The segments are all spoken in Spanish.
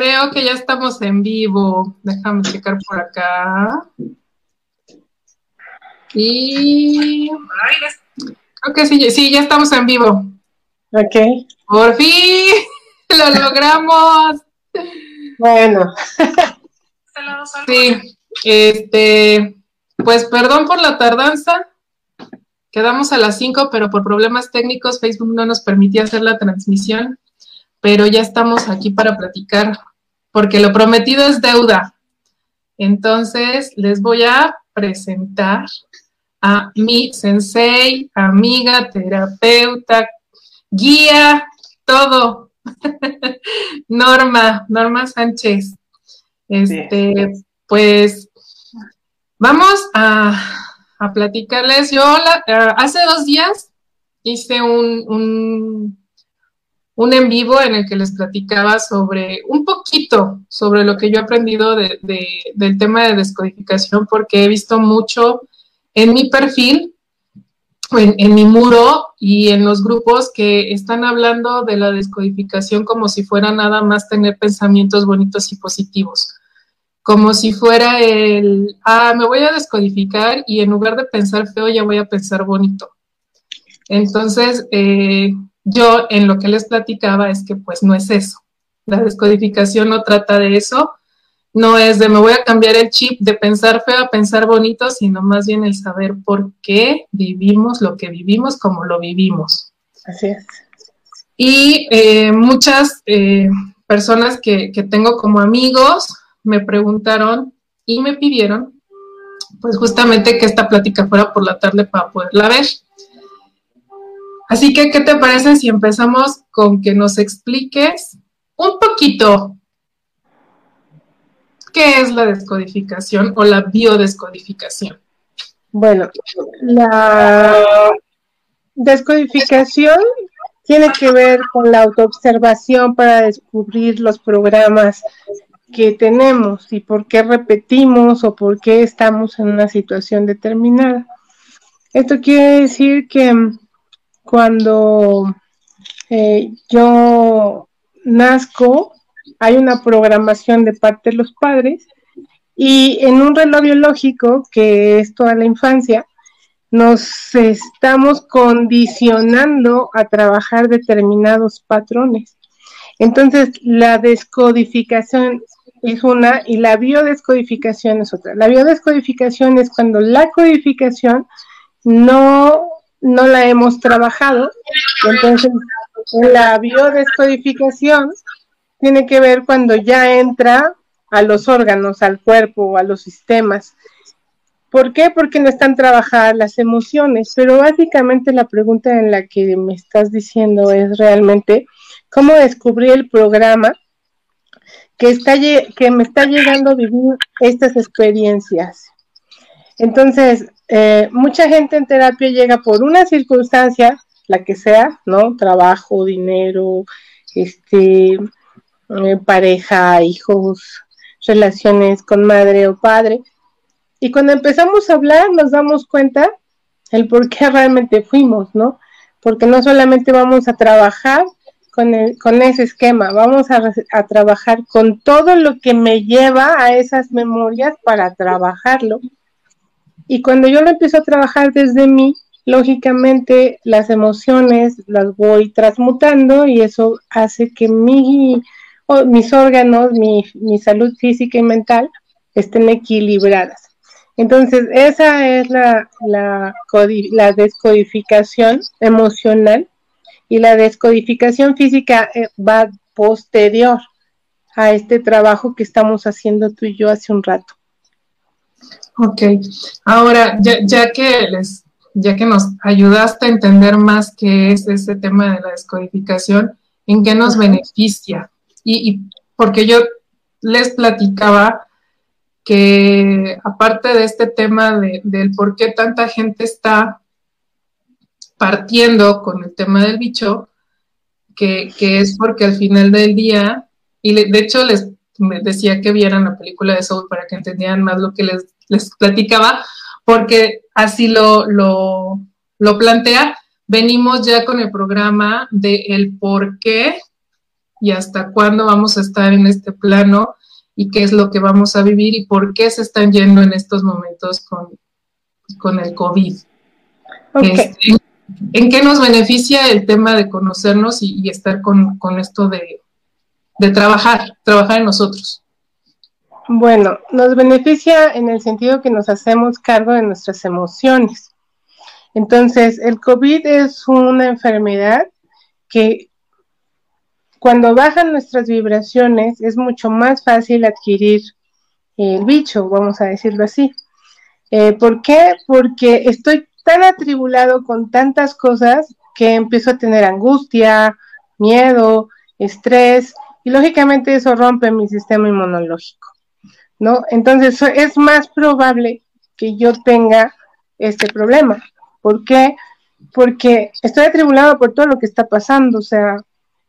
Creo que ya estamos en vivo. Déjame checar por acá. Y creo que sí, sí, ya estamos en vivo. Ok. Por fin lo logramos. Bueno. sí, este, pues perdón por la tardanza. Quedamos a las 5, pero por problemas técnicos Facebook no nos permitía hacer la transmisión, pero ya estamos aquí para platicar, porque lo prometido es deuda. Entonces, les voy a presentar a mi sensei, amiga, terapeuta, guía, todo. Norma, Norma Sánchez. Este, pues vamos a platicarles. Yo eh, hace dos días hice un, un, en vivo en el que les platicaba sobre un poquito sobre lo que yo he aprendido de, del tema de descodificación, porque he visto mucho en mi perfil, en, en mi muro y en los grupos que están hablando de la descodificación como si fuera nada más tener pensamientos bonitos y positivos como si fuera el, ah, me voy a descodificar y en lugar de pensar feo ya voy a pensar bonito. Entonces, eh, yo en lo que les platicaba es que pues no es eso. La descodificación no trata de eso, no es de me voy a cambiar el chip de pensar feo a pensar bonito, sino más bien el saber por qué vivimos lo que vivimos como lo vivimos. Así es. Y eh, muchas eh, personas que, que tengo como amigos me preguntaron y me pidieron, pues justamente que esta plática fuera por la tarde para poderla ver. Así que, ¿qué te parece si empezamos con que nos expliques un poquito qué es la descodificación o la biodescodificación? Bueno, la descodificación tiene que ver con la autoobservación para descubrir los programas que tenemos y por qué repetimos o por qué estamos en una situación determinada. Esto quiere decir que cuando eh, yo nazco, hay una programación de parte de los padres y en un reloj biológico, que es toda la infancia, nos estamos condicionando a trabajar determinados patrones. Entonces, la descodificación es una y la biodescodificación es otra. La biodescodificación es cuando la codificación no, no la hemos trabajado. Entonces, la biodescodificación tiene que ver cuando ya entra a los órganos, al cuerpo, a los sistemas. ¿Por qué? Porque no están trabajadas las emociones. Pero básicamente la pregunta en la que me estás diciendo es realmente cómo descubrir el programa que, está, que me está llegando a vivir estas experiencias. Entonces, eh, mucha gente en terapia llega por una circunstancia, la que sea, ¿no? Trabajo, dinero, este, eh, pareja, hijos, relaciones con madre o padre. Y cuando empezamos a hablar nos damos cuenta el por qué realmente fuimos, ¿no? Porque no solamente vamos a trabajar con, con ese esquema, vamos a, trabajar con todo lo que me lleva a esas memorias para trabajarlo. Y cuando yo lo empiezo a trabajar desde mí, lógicamente las emociones las voy transmutando y eso hace que mi, mis órganos, mi, mi, salud física y mental estén equilibradas. Entonces, esa es la, la, la descodificación emocional y la descodificación física eh, va posterior a este trabajo que estamos haciendo tú y yo hace un rato. Ok, ahora ya, que les, ya que nos ayudaste a entender más qué es ese tema de la descodificación, ¿en qué nos beneficia? Y, porque yo les platicaba que aparte de este tema de, del por qué tanta gente está partiendo con el tema del bicho, que, es porque al final del día, y de hecho les decía que vieran la película de Soul para que entendieran más lo que les, les platicaba, porque así lo, lo, lo plantea. Venimos ya con el programa de el por qué y hasta cuándo vamos a estar en este plano y qué es lo que vamos a vivir y por qué se están yendo en estos momentos con, con el COVID. Este, ¿En qué nos beneficia el tema de conocernos y, estar con, esto de, de trabajar, trabajar en nosotros? Bueno, nos beneficia en el sentido que nos hacemos cargo de nuestras emociones. Entonces, el COVID es una enfermedad que cuando bajan nuestras vibraciones es mucho más fácil adquirir el bicho, vamos a decirlo así. Eh, ¿Por qué? Porque estoy tan atribulado con tantas cosas que empiezo a tener angustia, miedo, estrés, y lógicamente eso rompe mi sistema inmunológico, ¿no? Entonces es más probable que yo tenga este problema. ¿Por qué? Porque estoy atribulado por todo lo que está pasando, o sea,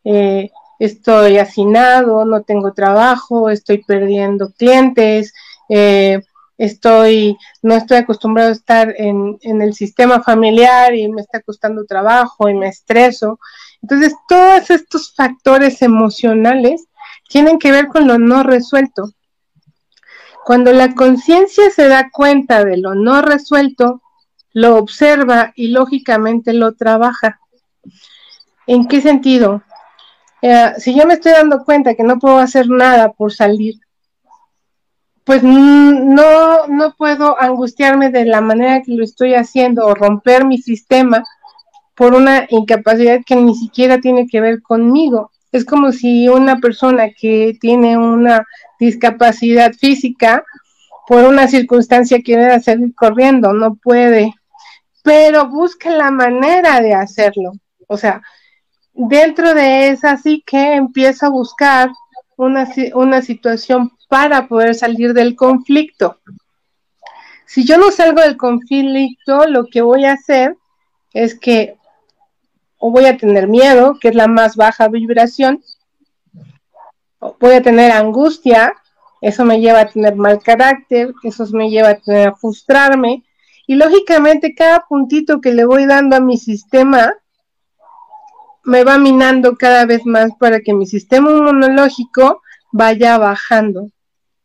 eh, estoy hacinado, no tengo trabajo, estoy perdiendo clientes, eh, estoy, no estoy acostumbrado a estar en, en, el sistema familiar y me está costando trabajo y me estreso. Entonces, todos estos factores emocionales tienen que ver con lo no resuelto. Cuando la conciencia se da cuenta de lo no resuelto, lo observa y lógicamente lo trabaja. ¿En qué sentido? Eh, si yo me estoy dando cuenta que no puedo hacer nada por salir pues no, no puedo angustiarme de la manera que lo estoy haciendo o romper mi sistema por una incapacidad que ni siquiera tiene que ver conmigo. Es como si una persona que tiene una discapacidad física, por una circunstancia quiere seguir corriendo, no puede, pero busca la manera de hacerlo. O sea, dentro de esa sí que empieza a buscar una, una situación para poder salir del conflicto. Si yo no salgo del conflicto, lo que voy a hacer es que o voy a tener miedo, que es la más baja vibración, voy a tener angustia, eso me lleva a tener mal carácter, eso me lleva a, tener a frustrarme, y lógicamente cada puntito que le voy dando a mi sistema me va minando cada vez más para que mi sistema inmunológico vaya bajando.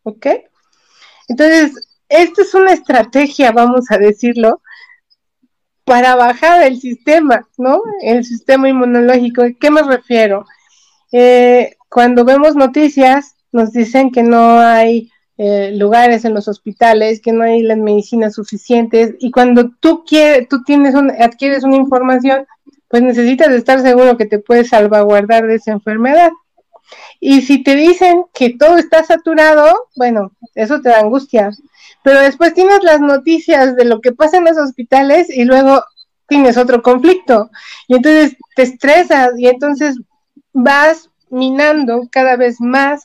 ¿ok? Entonces, esta es una estrategia, vamos a decirlo, para bajar el sistema, ¿no? El sistema inmunológico. ¿A qué me refiero? Eh, cuando vemos noticias, nos dicen que no hay eh, lugares en los hospitales, que no hay las medicinas suficientes, y cuando tú quieres, tú tienes adquieres una información, pues necesitas estar seguro que te puedes salvaguardar de esa enfermedad. Y si te dicen que todo está saturado, bueno, eso te da angustia. Pero después tienes las noticias de lo que pasa en los hospitales y luego tienes otro conflicto. Y entonces te estresas y entonces vas minando cada vez más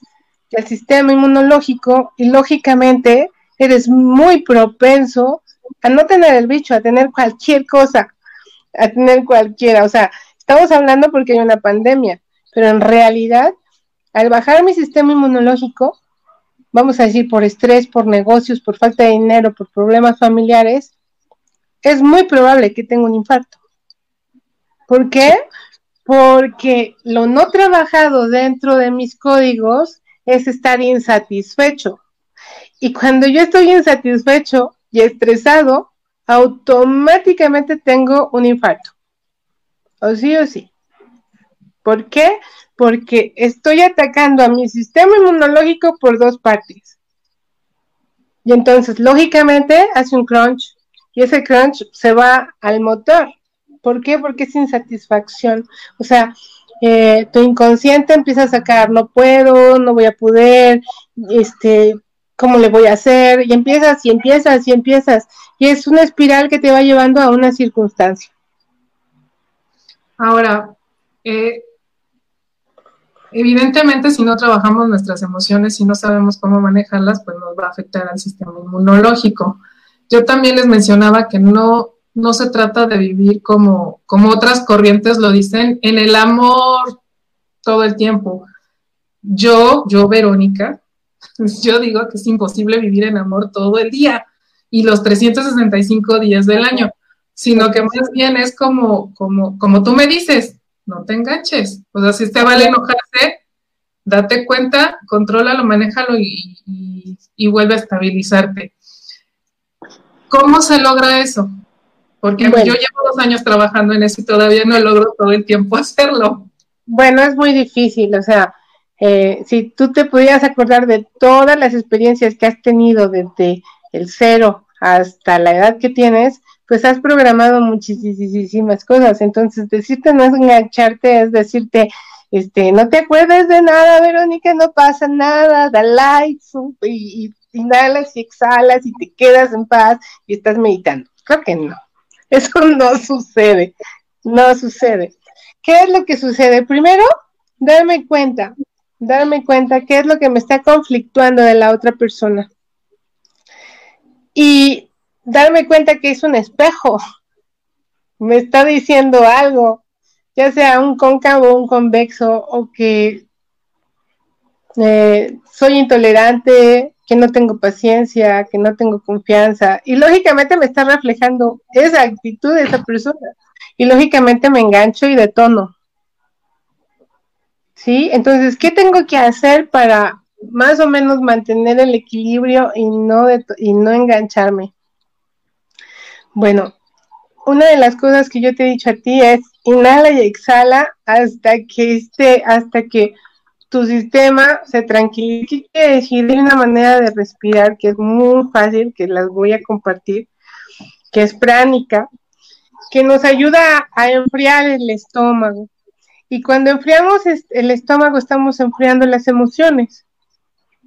el sistema inmunológico y lógicamente eres muy propenso a no tener el bicho, a tener cualquier cosa, a tener cualquiera. O sea, estamos hablando porque hay una pandemia, pero en realidad al bajar mi sistema inmunológico, vamos a decir por estrés, por negocios, por falta de dinero, por problemas familiares, es muy probable que tenga un infarto. ¿Por qué? Porque lo no trabajado dentro de mis códigos es estar insatisfecho. Y cuando yo estoy insatisfecho y estresado, automáticamente tengo un infarto. O sí o sí. ¿Por qué? Porque estoy atacando a mi sistema inmunológico por dos partes. Y entonces, lógicamente, hace un crunch y ese crunch se va al motor. ¿Por qué? Porque es insatisfacción. O sea, eh, tu inconsciente empieza a sacar, no puedo, no voy a poder, este, ¿cómo le voy a hacer? Y empiezas y empiezas y empiezas. Y es una espiral que te va llevando a una circunstancia. Ahora, eh, Evidentemente, si no trabajamos nuestras emociones, si no sabemos cómo manejarlas, pues nos va a afectar al sistema inmunológico. Yo también les mencionaba que no, no se trata de vivir como, como otras corrientes lo dicen, en el amor todo el tiempo. Yo, yo, Verónica, yo digo que es imposible vivir en amor todo el día y los 365 días del año, sino que más bien es como, como, como tú me dices, no te enganches. O sea, si te vale enojarse, date cuenta, contrólalo, manéjalo y, y, vuelve a estabilizarte. ¿Cómo se logra eso? Porque yo llevo dos años trabajando en eso y todavía no logro todo el tiempo hacerlo. Bueno, es muy difícil, o sea, eh, si tú te pudieras acordar de todas las experiencias que has tenido desde el cero hasta la edad que tienes, pues has programado muchísimas cosas. Entonces, decirte no es engancharte, es decirte, este, no te acuerdes de nada, Verónica, no pasa nada, da like y, y inhalas y exhalas y te quedas en paz y estás meditando. Creo que no. Eso no sucede. No sucede. ¿Qué es lo que sucede? Primero, darme cuenta, darme cuenta qué es lo que me está conflictuando de la otra persona. Y darme cuenta que es un espejo. Me está diciendo algo, ya sea un cóncavo un convexo, o que eh, soy intolerante, que no tengo paciencia, que no tengo confianza. Y lógicamente me está reflejando esa actitud de esa persona. Y lógicamente me engancho y detono. ¿Sí? Entonces, ¿qué tengo que hacer para más o menos mantener el equilibrio y no, y no engancharme? Bueno, una de las cosas que yo te he dicho a ti es inhala y exhala hasta que esté, hasta que tu sistema se tranquilice. ¿Qué quiere decir? Hay una manera de respirar que es muy fácil, que las voy a compartir, que es pránica, que nos ayuda a enfriar el estómago. Y cuando enfriamos el estómago estamos enfriando las emociones,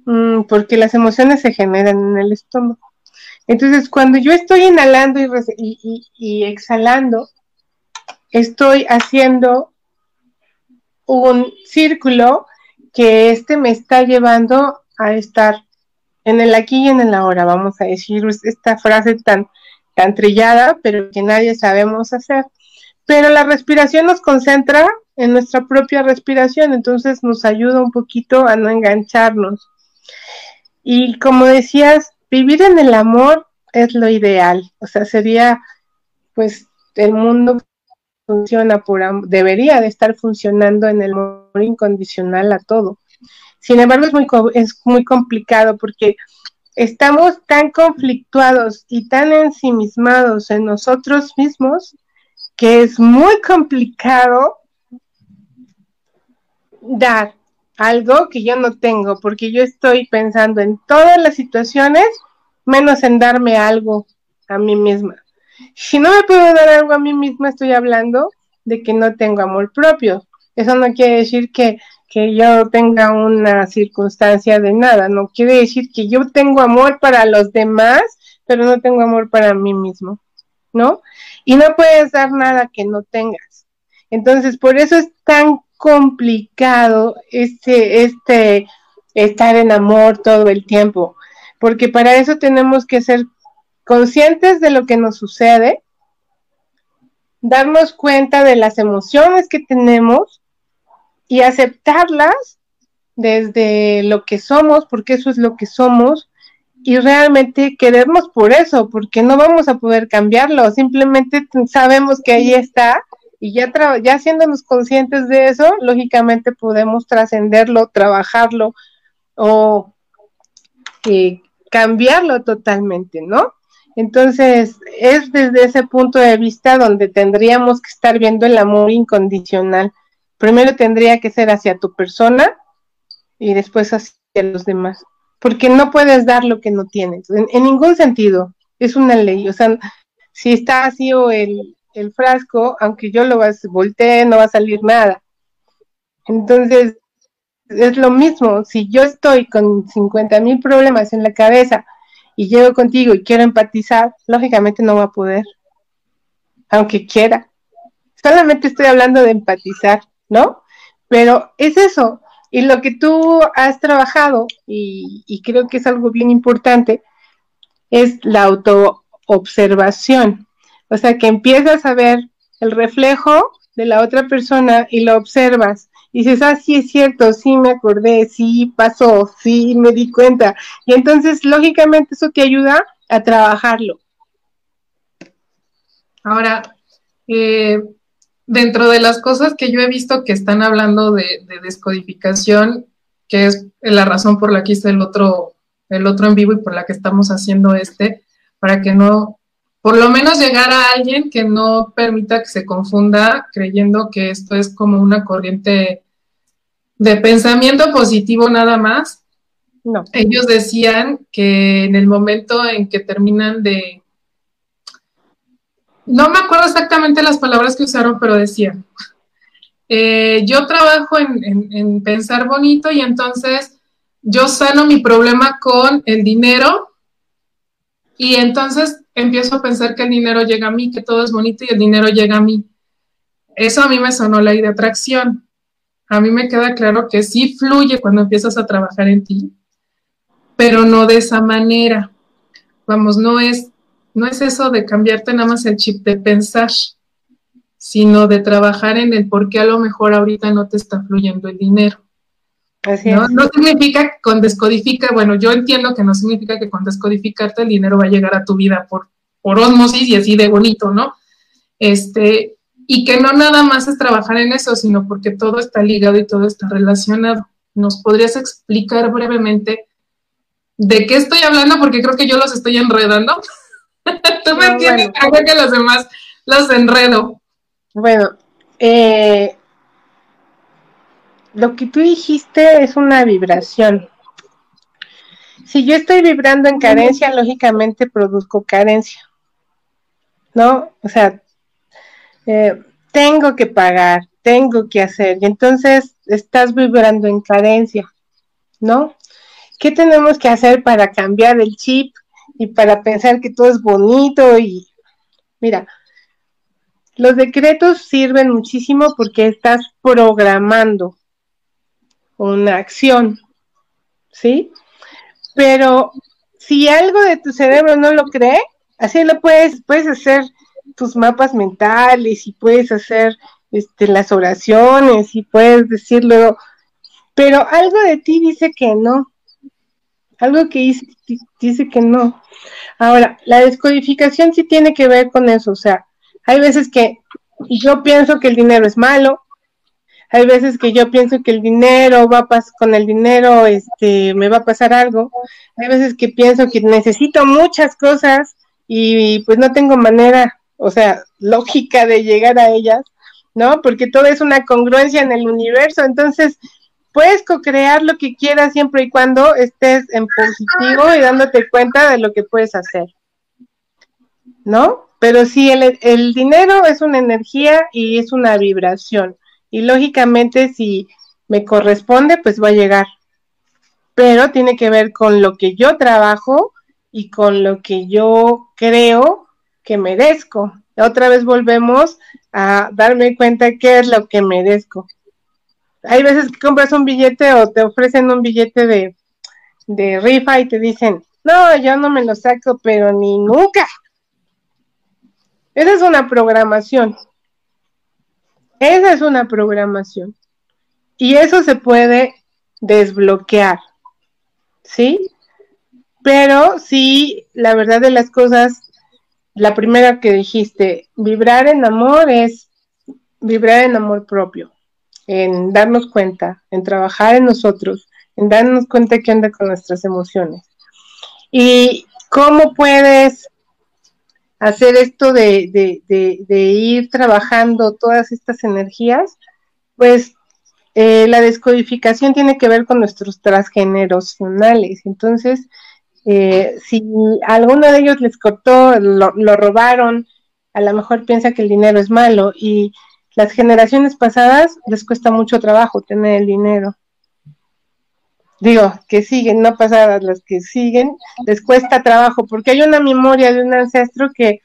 mm, porque las emociones se generan en el estómago. Entonces, cuando yo estoy inhalando y, exhalando, estoy haciendo un círculo que este me está llevando a estar en el aquí y en el ahora, vamos a decir esta frase tan, tan trillada, pero que nadie sabemos hacer. Pero la respiración nos concentra en nuestra propia respiración, entonces nos ayuda un poquito a no engancharnos. Y como decías, vivir en el amor es lo ideal, o sea, sería, pues, el mundo funciona por debería de estar funcionando en el amor incondicional a todo. Sin embargo, es muy, es muy complicado porque estamos tan conflictuados y tan ensimismados en nosotros mismos que es muy complicado dar algo que yo no tengo, porque yo estoy pensando en todas las situaciones menos en darme algo a mí misma. Si no me puedo dar algo a mí misma, estoy hablando de que no tengo amor propio. Eso no quiere decir que, que yo tenga una circunstancia de nada, no quiere decir que yo tengo amor para los demás, pero no tengo amor para mí mismo, ¿no? Y no puedes dar nada que no tengas. Entonces, por eso es tan complicado este, este estar en amor todo el tiempo, porque para eso tenemos que ser conscientes de lo que nos sucede, darnos cuenta de las emociones que tenemos y aceptarlas desde lo que somos, porque eso es lo que somos, y realmente querernos por eso, porque no vamos a poder cambiarlo, simplemente sabemos que ahí está y ya, ya haciéndonos conscientes de eso, lógicamente podemos trascenderlo, trabajarlo o eh, cambiarlo totalmente, ¿no? Entonces, es desde ese punto de vista donde tendríamos que estar viendo el amor incondicional. Primero tendría que ser hacia tu persona y después hacia los demás, porque no puedes dar lo que no tienes, en, ningún sentido, es una ley, o sea, si está vacío el, frasco, aunque yo lo voltee, no va a salir nada. Entonces, es lo mismo, si yo estoy con 50 mil problemas en la cabeza y llego contigo y quiero empatizar, lógicamente no va a poder, aunque quiera. Solamente estoy hablando de empatizar, ¿no? Pero es eso. Y lo que tú has trabajado, y, y creo que es algo bien importante, es la autoobservación. O sea, que empiezas a ver el reflejo de la otra persona y lo observas dices, ah, sí es cierto, sí me acordé, sí pasó, sí me di cuenta. Y entonces, lógicamente, eso te ayuda a trabajarlo. Ahora, eh, dentro de las cosas que yo he visto que están hablando de, descodificación, que es la razón por la que hice el otro, el otro en vivo y por la que estamos haciendo este, para que no, por lo menos llegar a alguien que no permita que se confunda creyendo que esto es como una corriente de pensamiento positivo nada más. No. Ellos decían que en el momento en que terminan de... No me acuerdo exactamente las palabras que usaron, pero decían, eh, yo trabajo en, pensar bonito y entonces yo sano mi problema con el dinero y entonces empiezo a pensar que el dinero llega a mí, que todo es bonito y el dinero llega a mí. Eso a mí me sonó la de atracción. A mí me queda claro que sí fluye cuando empiezas a trabajar en ti, pero no de esa manera. Vamos, no es, no es eso de cambiarte nada más el chip de pensar sino de trabajar en el por qué a lo mejor ahorita no te está fluyendo el dinero. ¿no? no significa que con descodifica, bueno, yo entiendo que no significa que con descodificarte el dinero va a llegar a tu vida por, por osmosis y así de bonito, ¿no? Este, y que no nada más es trabajar en eso, sino porque todo está ligado y todo está relacionado. ¿Nos podrías explicar brevemente de qué estoy hablando? Porque creo que yo los estoy enredando. Tú me entiendes, creo que los demás los enredo. Bueno, eh, lo que tú dijiste es una vibración. Si yo estoy vibrando en carencia, lógicamente produzco carencia. ¿No? O sea, eh, tengo que pagar, tengo que hacer. Y entonces estás vibrando en carencia. ¿No? ¿Qué tenemos que hacer para cambiar el chip y para pensar que todo es bonito? Y mira, los decretos sirven muchísimo porque estás programando una acción, ¿sí? Pero si algo de tu cerebro no lo cree, así lo puedes, puedes hacer tus mapas mentales y puedes hacer este, las oraciones y puedes decirlo, pero algo de ti dice que no, algo que dice, dice que no. Ahora, la descodificación sí tiene que ver con eso, o sea, hay veces que yo pienso que el dinero es malo, hay veces que yo pienso que el dinero va a pasar, con el dinero este, me va a pasar algo, hay veces que pienso que necesito muchas cosas y pues no tengo manera, o sea, lógica de llegar a ellas, ¿no? Porque todo es una congruencia en el universo, entonces puedes co-crear lo que quieras siempre y cuando estés en positivo y dándote cuenta de lo que puedes hacer, ¿no? Pero sí, el, dinero es una energía y es una vibración. Y lógicamente, si me corresponde, pues va a llegar. Pero tiene que ver con lo que yo trabajo y con lo que yo creo que merezco. Otra vez volvemos a darme cuenta qué es lo que merezco. Hay veces que compras un billete o te ofrecen un billete de, de rifa y te dicen, no, yo no me lo saco, pero ni nunca. Esa es una programación. Esa es una programación. Y eso se puede desbloquear. ¿Sí? Pero sí, la verdad de las cosas, la primera que dijiste, vibrar en amor es vibrar en amor propio, en darnos cuenta, en trabajar en nosotros, en darnos cuenta qué anda con nuestras emociones. Y cómo puedes hacer esto de, ir trabajando todas estas energías, pues eh, la descodificación tiene que ver con nuestros transgeneracionales. Entonces, eh, si alguno de ellos les cortó, lo, lo, robaron, a lo mejor piensa que el dinero es malo y las generaciones pasadas les cuesta mucho trabajo tener el dinero. Digo, que siguen, no pasadas, las que siguen, les cuesta trabajo, porque hay una memoria de un ancestro que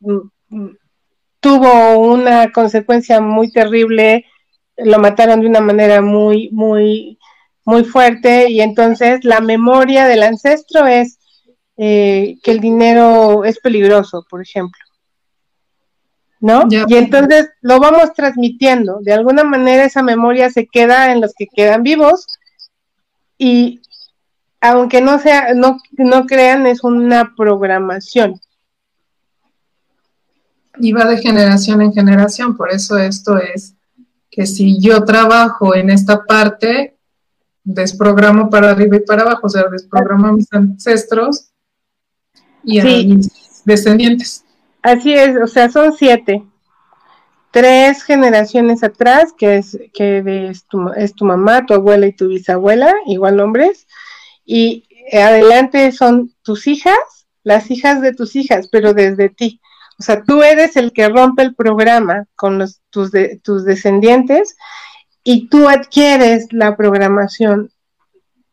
mm, mm, tuvo una consecuencia muy terrible, lo mataron de una manera muy, muy, muy fuerte, y entonces la memoria del ancestro es eh, que el dinero es peligroso, por ejemplo. ¿No? Y entonces lo vamos transmitiendo. De alguna manera esa memoria se queda en los que quedan vivos, y aunque no sea, no, no crean, es una programación. Y va de generación en generación, por eso esto es que si yo trabajo en esta parte, desprogramo para arriba y para abajo, o sea, desprogramo a mis ancestros y a mis descendientes. Así es, o sea, son siete. Tres generaciones atrás, que es que es, tu, es tu mamá, tu abuela y tu bisabuela, igual hombres, y adelante son tus hijas, las hijas de tus hijas, pero desde ti. O sea, tú eres el que rompe el programa con los, tus, de, tus descendientes y tú adquieres la programación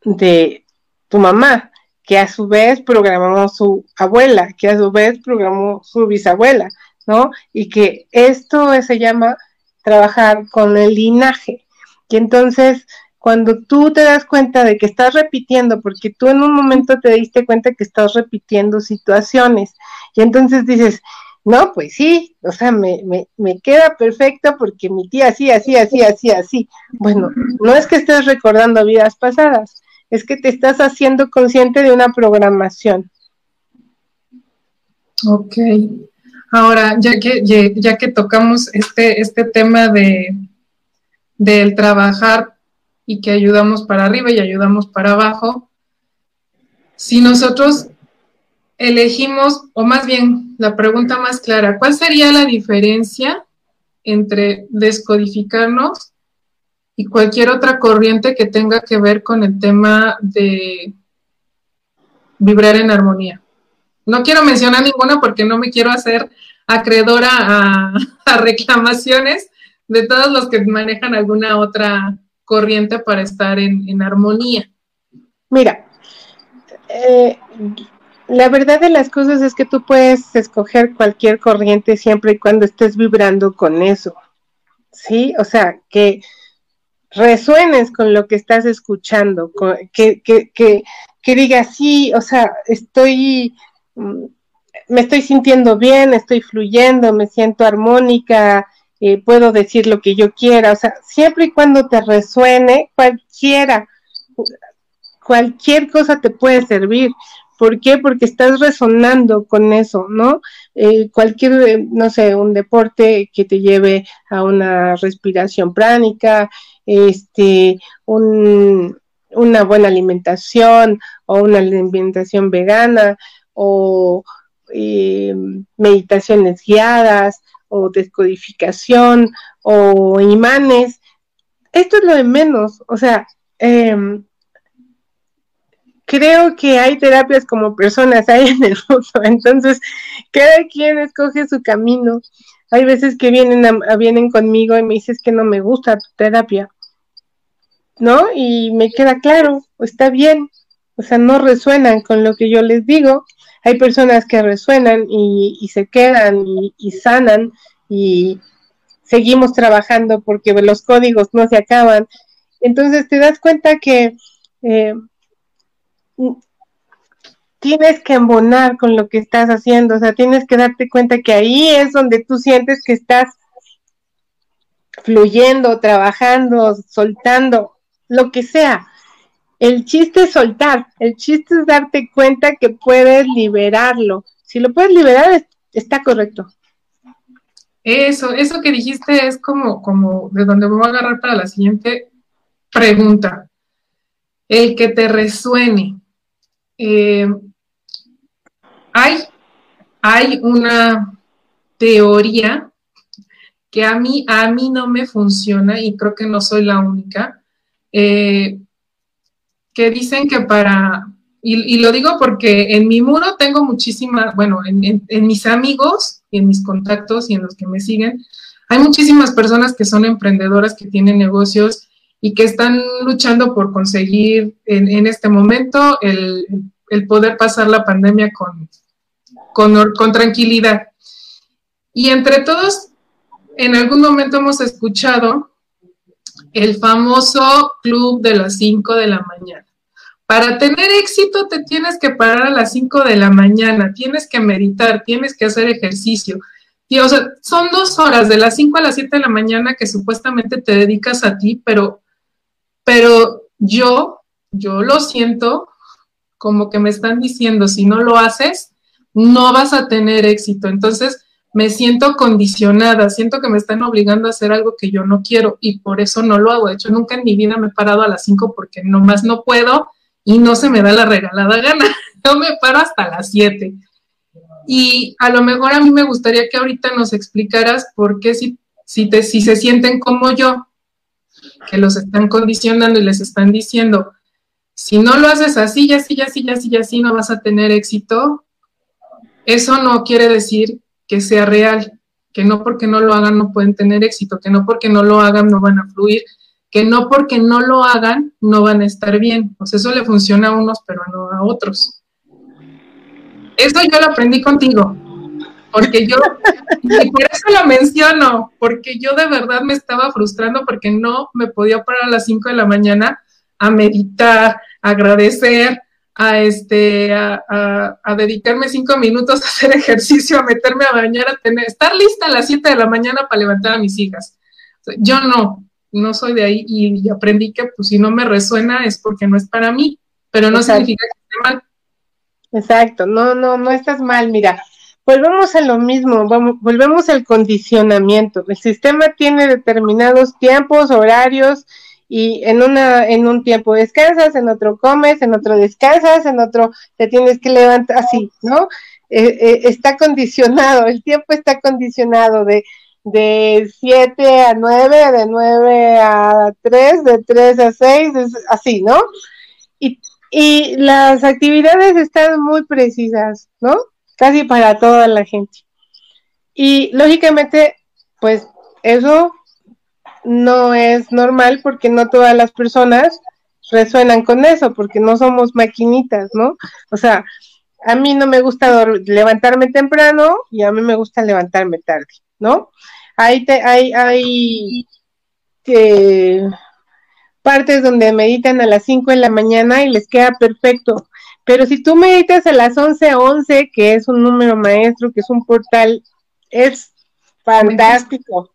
de tu mamá, que a su vez programó su abuela, que a su vez programó su bisabuela, ¿no? Y que esto se llama trabajar con el linaje. Y entonces, cuando tú te das cuenta de que estás repitiendo, porque tú en un momento te diste cuenta que estás repitiendo situaciones, y entonces dices, no, pues sí, o sea, me, me, me queda perfecto porque mi tía así, así, así, así, así. Bueno, no es que estés recordando vidas pasadas, es que te estás haciendo consciente de una programación. Ok. Ahora, ya que, ya que tocamos este, este tema de del trabajar y que ayudamos para arriba y ayudamos para abajo, si nosotros elegimos, o más bien la pregunta más clara, ¿cuál sería la diferencia entre descodificarnos y cualquier otra corriente que tenga que ver con el tema de vibrar en armonía? No quiero mencionar ninguna porque no me quiero hacer acreedora a, reclamaciones de todos los que manejan alguna otra corriente para estar en, armonía. Mira, eh, la verdad de las cosas es que tú puedes escoger cualquier corriente siempre y cuando estés vibrando con eso. ¿Sí? O sea, que resuenes con lo que estás escuchando, que, que, que, que digas, sí, o sea, estoy, mm, me estoy sintiendo bien, estoy fluyendo, me siento armónica, eh, puedo decir lo que yo quiera, o sea, siempre y cuando te resuene, cualquiera, cualquier cosa te puede servir. ¿Por qué? Porque estás resonando con eso, ¿no? Eh, cualquier, eh, no sé, un deporte que te lleve a una respiración pránica, este, una buena alimentación o una alimentación vegana o eh, meditaciones guiadas o descodificación o imanes. Esto es lo de menos, o sea, eh, creo que hay terapias como personas hay en el mundo, entonces cada quien escoge su camino. Hay veces que vienen, a, vienen conmigo y me dices que no me gusta tu terapia, ¿no? Y me queda claro, está bien, o sea, no resuenan con lo que yo les digo. Hay personas que resuenan y, se quedan y, sanan y seguimos trabajando porque los códigos no se acaban. Entonces te das cuenta que eh, tienes que embonar con lo que estás haciendo, o sea, tienes que darte cuenta que ahí es donde tú sientes que estás fluyendo, trabajando, soltando, lo que sea. El chiste es soltar, el chiste es darte cuenta que puedes liberarlo. Si lo puedes liberar, está correcto. Eso, eso que dijiste es como, como de donde me voy a agarrar para la siguiente pregunta. El que te resuene. Eh, hay, hay una teoría que a mí, a mí no me funciona y creo que no soy la única, eh, que dicen que para, y, lo digo porque en mi muro tengo muchísimas, bueno, en, en, mis amigos y en mis contactos y en los que me siguen, hay muchísimas personas que son emprendedoras, que tienen negocios y que están luchando por conseguir en, este momento el, poder pasar la pandemia con, con, tranquilidad. Y entre todos, en algún momento hemos escuchado el famoso club de las 5 de la mañana. Para tener éxito te tienes que parar a las 5 de la mañana, tienes que meditar, tienes que hacer ejercicio. Y, o sea, son dos horas, de las 5 a las 7 de la mañana que supuestamente te dedicas a ti, pero pero yo, yo lo siento como que me están diciendo, si no lo haces, no vas a tener éxito. Entonces, me siento condicionada, siento que me están obligando a hacer algo que yo no quiero y por eso no lo hago. De hecho, nunca en mi vida me he parado a las 5 porque nomás no puedo y no se me da la regalada gana. Yo me paro hasta las 7. Y a lo mejor a mí me gustaría que ahorita nos explicaras por qué si, si, te, si se sienten como yo, que los están condicionando y les están diciendo, si no lo haces así, así, así, así, así, no vas a tener éxito. Eso no quiere decir que sea real, que no porque no lo hagan no pueden tener éxito, que no porque no lo hagan no van a fluir, que no porque no lo hagan no van a estar bien. Pues eso le funciona a unos, pero no a otros. Eso yo lo aprendí contigo, porque yo, y por eso lo menciono, porque yo de verdad me estaba frustrando porque no me podía parar a las 5 de la mañana a meditar, a agradecer, a, este, a, dedicarme cinco minutos a hacer ejercicio, a meterme a bañar, a tener, estar lista a las 7 de la mañana para levantar a mis hijas. yo no, no soy de ahí y, aprendí que pues si no me resuena es porque no es para mí, pero no significa que esté mal. Exacto, no, no, no estás mal, mira. Volvemos a lo mismo, vamos, volvemos al condicionamiento. El sistema tiene determinados tiempos, horarios, y en una en un tiempo descansas, en otro comes, en otro descansas, en otro te tienes que levantar así, ¿no? Eh, eh, está condicionado, el tiempo está condicionado de de 7 a 9, de 9 a 3, de 3 a 6, así, ¿no? Y, y las actividades están muy precisas, ¿no? Casi para toda la gente. Y lógicamente, pues eso no es normal porque no todas las personas resuenan con eso, porque no somos maquinitas, ¿no? O sea, a mí no me gusta levantarme temprano y a mí me gusta levantarme tarde, ¿no? Hay, te, hay, hay partes donde meditan a las 5 de la mañana y les queda perfecto. Pero si tú meditas a las 11 11, que es un número maestro, que es un portal, es fantástico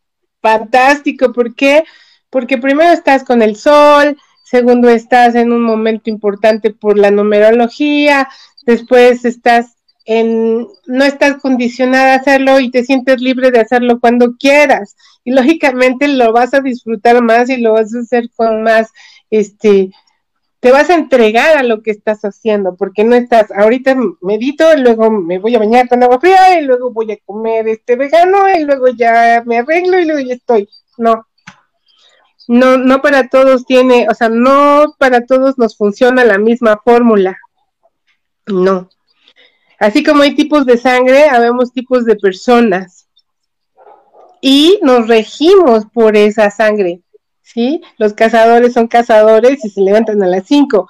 fantástico. ¿Por qué? Porque primero estás con el sol, segundo estás en un momento importante por la numerología, después estás en, no estás condicionada a hacerlo y te sientes libre de hacerlo cuando quieras. Y lógicamente lo vas a disfrutar más y lo vas a hacer con más, este, te vas a entregar a lo que estás haciendo, porque no estás, ahorita medito, luego me voy a bañar con agua fría, y luego voy a comer este vegano, y luego ya me arreglo, y luego ya estoy. No. No, no para todos tiene, o sea, no para todos nos funciona la misma fórmula. No. Así como hay tipos de sangre, habemos tipos de personas. Y nos regimos por esa sangre. ¿Sí? Los cazadores son cazadores y se levantan a las 5.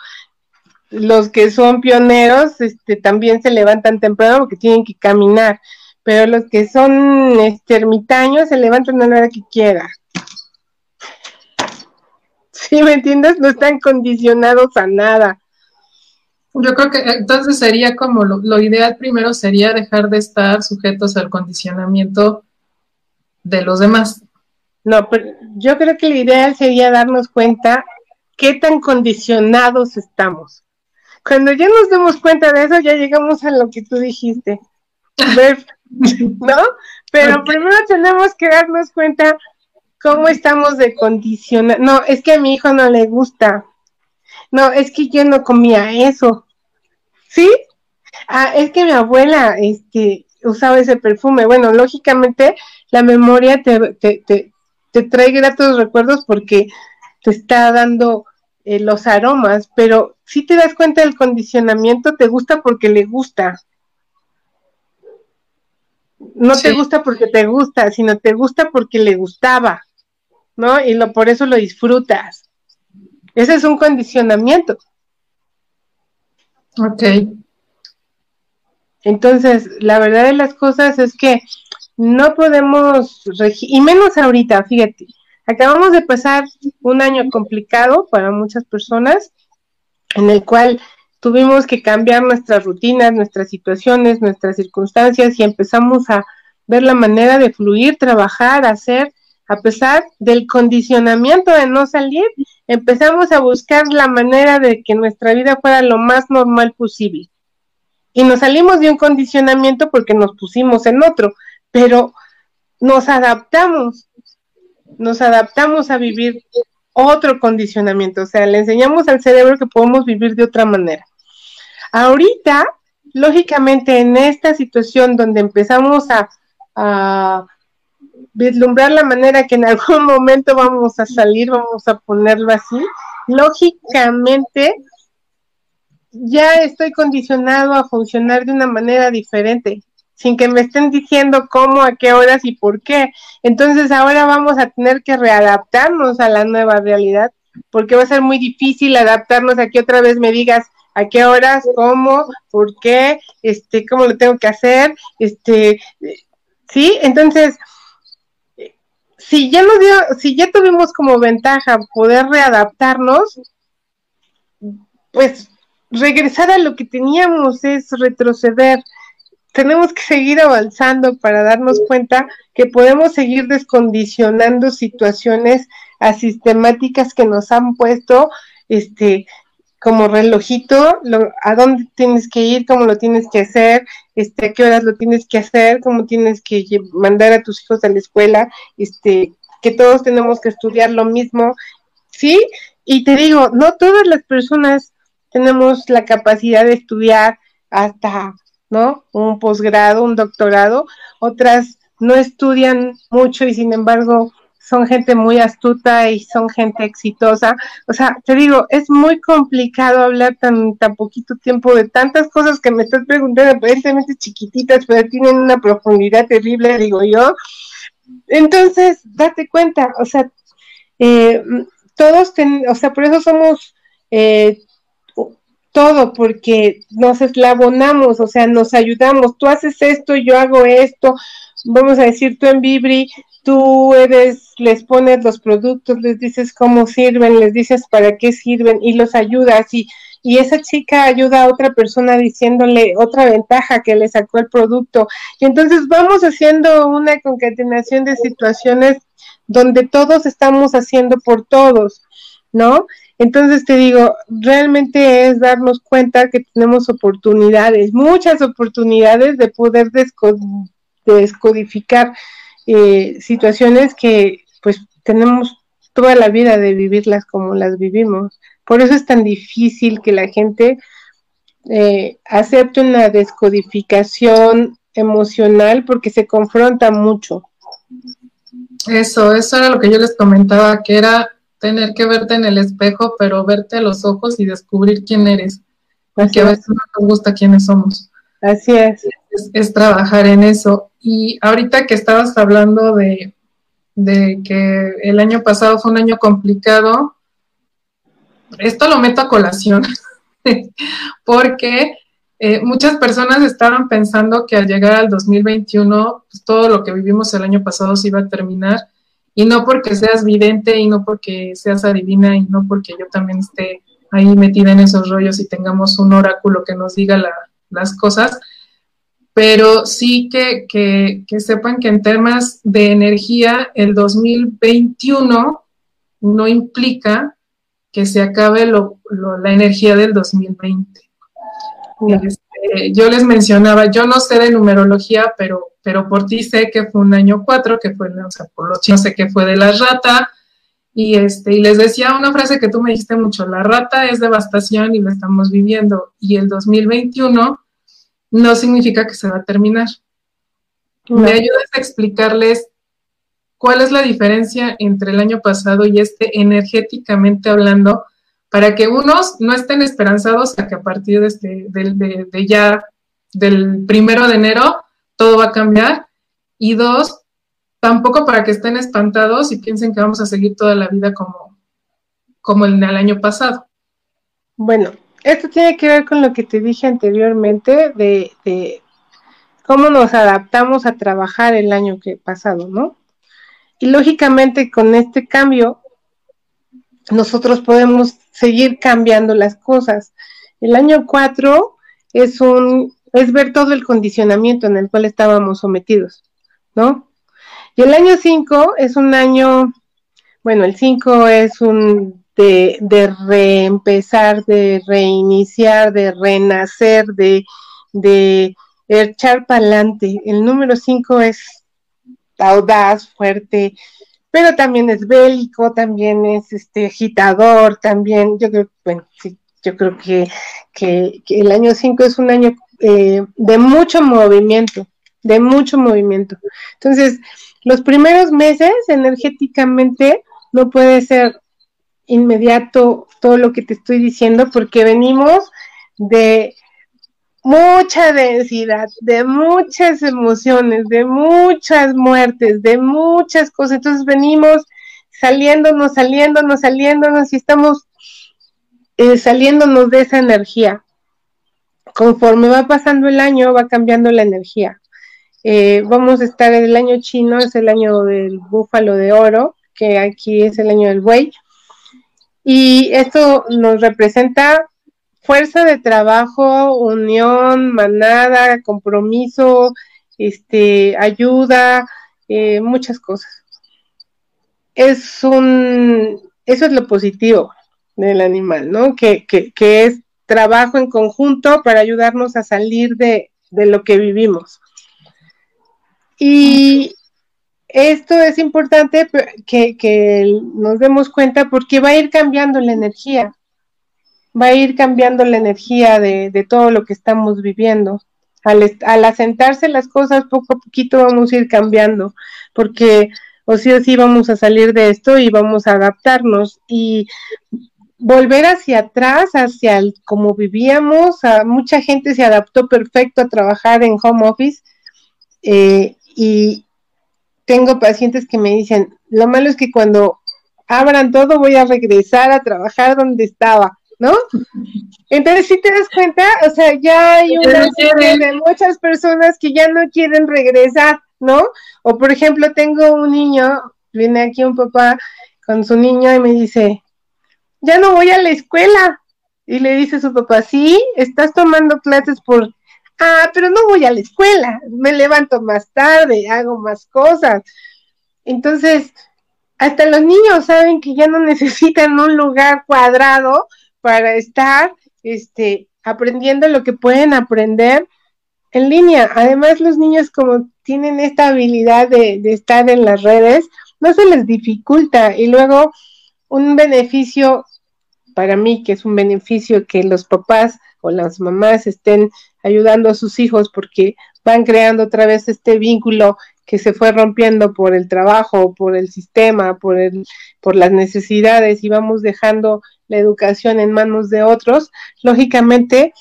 Los que son pioneros este, también se levantan temprano porque tienen que caminar, pero los que son este, ermitaños se levantan a la hora que quieran. ¿Sí me entiendes? No están condicionados a nada. Yo creo que entonces sería como lo, lo, ideal primero sería dejar de estar sujetos al condicionamiento de los demás. No, pero yo creo que lo ideal sería darnos cuenta qué tan condicionados estamos. Cuando ya nos demos cuenta de eso, ya llegamos a lo que tú dijiste. ¿No? Pero primero tenemos que darnos cuenta cómo estamos de condicionados. No, es que a mi hijo no le gusta. No, es que yo no comía eso. ¿Sí? Ah, es que mi abuela este, usaba ese perfume. Bueno, lógicamente la memoria te, te, te trae gratos recuerdos porque te está dando eh, los aromas, pero si te das cuenta del condicionamiento, te gusta porque le gusta. No te gusta porque te gusta, sino te gusta porque le gustaba, ¿no? Y lo, por eso lo disfrutas. Ese es un condicionamiento. Ok. Entonces, la verdad de las cosas es que no podemos, y menos ahorita, fíjate, acabamos de pasar un año complicado para muchas personas, en el cual tuvimos que cambiar nuestras rutinas, nuestras situaciones, nuestras circunstancias y empezamos a ver la manera de fluir, trabajar, hacer, a pesar del condicionamiento de no salir, empezamos a buscar la manera de que nuestra vida fuera lo más normal posible. Y nos salimos de un condicionamiento porque nos pusimos en otro pero nos adaptamos, nos adaptamos a vivir otro condicionamiento, o sea, le enseñamos al cerebro que podemos vivir de otra manera. Ahorita, lógicamente, en esta situación donde empezamos a, a vislumbrar la manera que en algún momento vamos a salir, vamos a ponerlo así, lógicamente ya estoy condicionado a funcionar de una manera diferente, sin que me estén diciendo cómo, a qué horas y por qué. Entonces ahora vamos a tener que readaptarnos a la nueva realidad, porque va a ser muy difícil adaptarnos a que otra vez me digas a qué horas, cómo, por qué, este, cómo lo tengo que hacer, este, sí, entonces si ya nos dio, si ya tuvimos como ventaja poder readaptarnos, pues regresar a lo que teníamos es retroceder. Tenemos que seguir avanzando para darnos cuenta que podemos seguir descondicionando situaciones asistemáticas que nos han puesto este como relojito, a dónde tienes que ir, cómo lo tienes que hacer, este, a qué horas lo tienes que hacer, cómo tienes que mandar a tus hijos a la escuela, este, que todos tenemos que estudiar lo mismo, ¿sí? Y te digo, no todas las personas tenemos la capacidad de estudiar hasta, ¿no? Un posgrado, un doctorado, otras no estudian mucho y sin embargo son gente muy astuta y son gente exitosa. O sea, te digo, es muy complicado hablar tan, tan poquito tiempo de tantas cosas que me estás preguntando, aparentemente chiquititas, pero tienen una profundidad terrible, digo yo. Entonces, date cuenta, o sea, eh, todos, o sea, por eso somos eh, todo, porque nos eslabonamos, o sea, nos ayudamos. Tú haces esto, yo hago esto. Vamos a decir, tú en Vibri tú eres, les pones los productos, les dices cómo sirven, les dices para qué sirven y los ayudas y, y esa chica ayuda a otra persona diciéndole otra ventaja que le sacó el producto. Y entonces vamos haciendo una concatenación de situaciones donde todos estamos haciendo por todos, ¿no? Entonces te digo, realmente es darnos cuenta que tenemos oportunidades, muchas oportunidades de poder descodificar eh, situaciones que pues tenemos toda la vida de vivirlas como las vivimos. Por eso es tan difícil que la gente eh, acepte una descodificación emocional porque se confronta mucho. Eso, eso era lo que yo les comentaba, que era tener que verte en el espejo, pero verte a los ojos y descubrir quién eres. Porque a veces no nos gusta quiénes somos. Así es. es. trabajar en eso. Y ahorita que estabas hablando de, que el año pasado fue un año complicado, esto lo meto a colación, porque eh, muchas personas estaban pensando que al llegar al 2021, pues, todo lo que vivimos el año pasado se iba a terminar, y no porque seas vidente, y no porque seas adivina, y no porque yo también esté ahí metida en esos rollos y tengamos un oráculo que nos diga la, las cosas, pero sí que, sepan que en temas de energía, el 2021 no implica que se acabe la energía del 2020. Este, yo les mencionaba, yo no sé de numerología, pero, pero por ti sé que fue un año 4, que fue, o sea, por los chinos sé que fue de la rata, y, este, y les decía una frase que tú me dijiste mucho, la rata es devastación y lo estamos viviendo. Y el 2021 no significa que se va a terminar. ¿Me ayudas a explicarles cuál es la diferencia entre el año pasado y este energéticamente hablando? Para que unos no estén esperanzados a que a partir de, este, de ya del primero de enero todo va a cambiar. Y dos, tampoco para que estén espantados y piensen que vamos a seguir toda la vida como, como el, año pasado. Bueno, esto tiene que ver con lo que te dije anteriormente de, de, cómo nos adaptamos a trabajar el año que pasado, ¿no? Y lógicamente con este cambio, nosotros podemos seguir cambiando las cosas. El año 4 es un es ver todo el condicionamiento en el cual estábamos sometidos, ¿no? Y el año 5 es un año, bueno, el 5 es un de, de, reempezar, de reiniciar, de renacer, de, de echar para adelante. El número 5 es audaz, fuerte, pero también es bélico, también es este agitador, también, yo creo, bueno, sí, yo creo que, que, el año 5 es un año eh, de mucho movimiento, de mucho movimiento. Entonces, los primeros meses energéticamente no puede ser inmediato todo lo que te estoy diciendo porque venimos de mucha densidad, de muchas emociones, de muchas muertes, de muchas cosas. Entonces venimos saliéndonos, saliéndonos, saliéndonos y estamos eh, saliéndonos de esa energía. Conforme va pasando el año, va cambiando la energía. Eh, vamos a estar en el año chino, es el año del búfalo de oro, que aquí es el año del buey. Y esto nos representa fuerza de trabajo, unión, manada, compromiso, este, ayuda, eh, muchas cosas. Es un, eso es lo positivo del animal, ¿no? Que, que, que es trabajo en conjunto para ayudarnos a salir de, de lo que vivimos. Y esto es importante que, que, nos demos cuenta porque va a ir cambiando la energía va a ir cambiando la energía de, todo lo que estamos viviendo. Al, asentarse las cosas poco a poquito vamos a ir cambiando, porque o sí o sí vamos a salir de esto y vamos a adaptarnos y volver hacia atrás, hacia el, como vivíamos, a, mucha gente se adaptó perfecto a trabajar en home office eh, y tengo pacientes que me dicen, lo malo es que cuando abran todo voy a regresar a trabajar donde estaba ¿no? Entonces, si te das cuenta, o sea, ya hay una serie de muchas personas que ya no quieren regresar, ¿no? O por ejemplo, tengo un niño, viene aquí un papá con su niño y me dice, ya no voy a la escuela. Y le dice su papá, sí, estás tomando clases por, ah, pero no voy a la escuela, me levanto más tarde, hago más cosas. Entonces, hasta los niños saben que ya no necesitan un lugar cuadrado para estar este, aprendiendo lo que pueden aprender en línea. Además, los niños como tienen esta habilidad de, estar en las redes, no se les dificulta. Y luego, un beneficio para mí, que es un beneficio que los papás o las mamás estén ayudando a sus hijos porque van creando otra vez este vínculo que se fue rompiendo por el trabajo, por el sistema, por, el, por las necesidades y vamos dejando la educación en manos de otros, lógicamente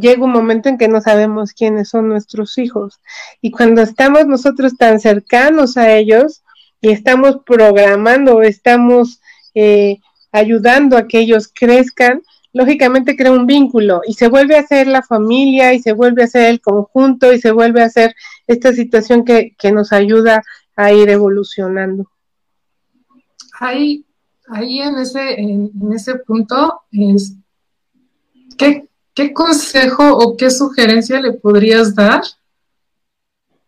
llega un momento en que no sabemos quiénes son nuestros hijos. Y cuando estamos nosotros tan cercanos a ellos y estamos programando, estamos eh, ayudando a que ellos crezcan, lógicamente crea un vínculo y se vuelve a hacer la familia y se vuelve a hacer el conjunto y se vuelve a hacer esta situación que, nos ayuda a ir evolucionando. Ahí, ahí en ese, en, ese punto ¿qué, ¿qué consejo o qué sugerencia le podrías dar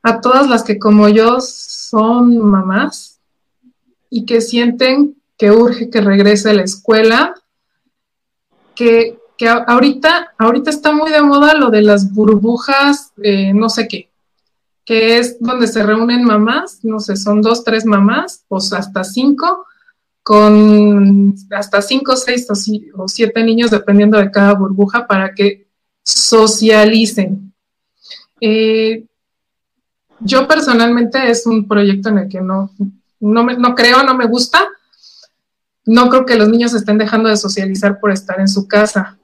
a todas las que como yo son mamás y que sienten que urge que regrese a la escuela que, ahorita, ahorita está muy de moda lo de las burbujas, no sé qué, que es donde se reúnen mamás, no sé, son dos, tres mamás, o hasta cinco, con hasta cinco, seis o siete niños, dependiendo de cada burbuja, para que socialicen. Eh, yo personalmente es un proyecto en el que no, no, no creo, no me gusta, no creo que los niños estén dejando de socializar por estar en su casa.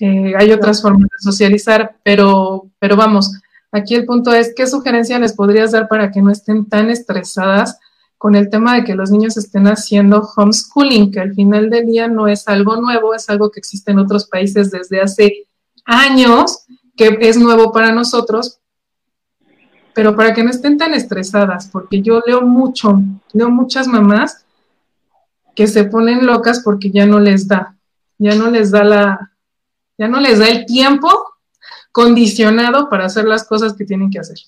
Eh, hay otras formas de socializar, pero, pero vamos, aquí el punto es, ¿qué sugerencia les podrías dar para que no estén tan estresadas con el tema de que los niños estén haciendo homeschooling, que al final del día no es algo nuevo, es algo que existe en otros países desde hace años, que es nuevo para nosotros, pero para que no estén tan estresadas, porque yo leo mucho, leo muchas mamás que se ponen locas porque ya no les da, ya no les da la, ya no les da el tiempo condicionado para hacer las cosas que tienen que hacer.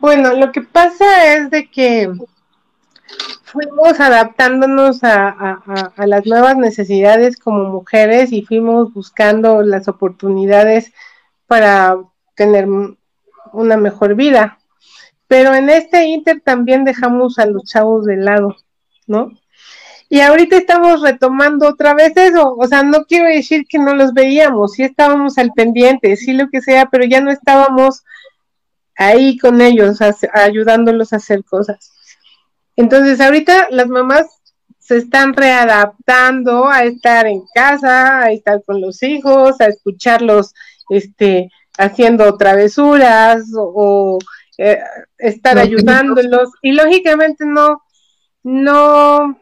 Bueno, lo que pasa es de que fuimos adaptándonos a, las nuevas necesidades como mujeres y fuimos buscando las oportunidades para tener una mejor vida. pero en este inter también dejamos a los chavos de lado, ¿no? Y ahorita estamos retomando otra vez eso, o sea, no quiero decir que no los veíamos, sí estábamos al pendiente, sí lo que sea, pero ya no estábamos ahí con ellos, ayudándolos a hacer cosas. Entonces, ahorita las mamás se están readaptando a estar en casa, a estar con los hijos, a escucharlos este, haciendo travesuras o, eh, estar ayudándolos. Y lógicamente no, no,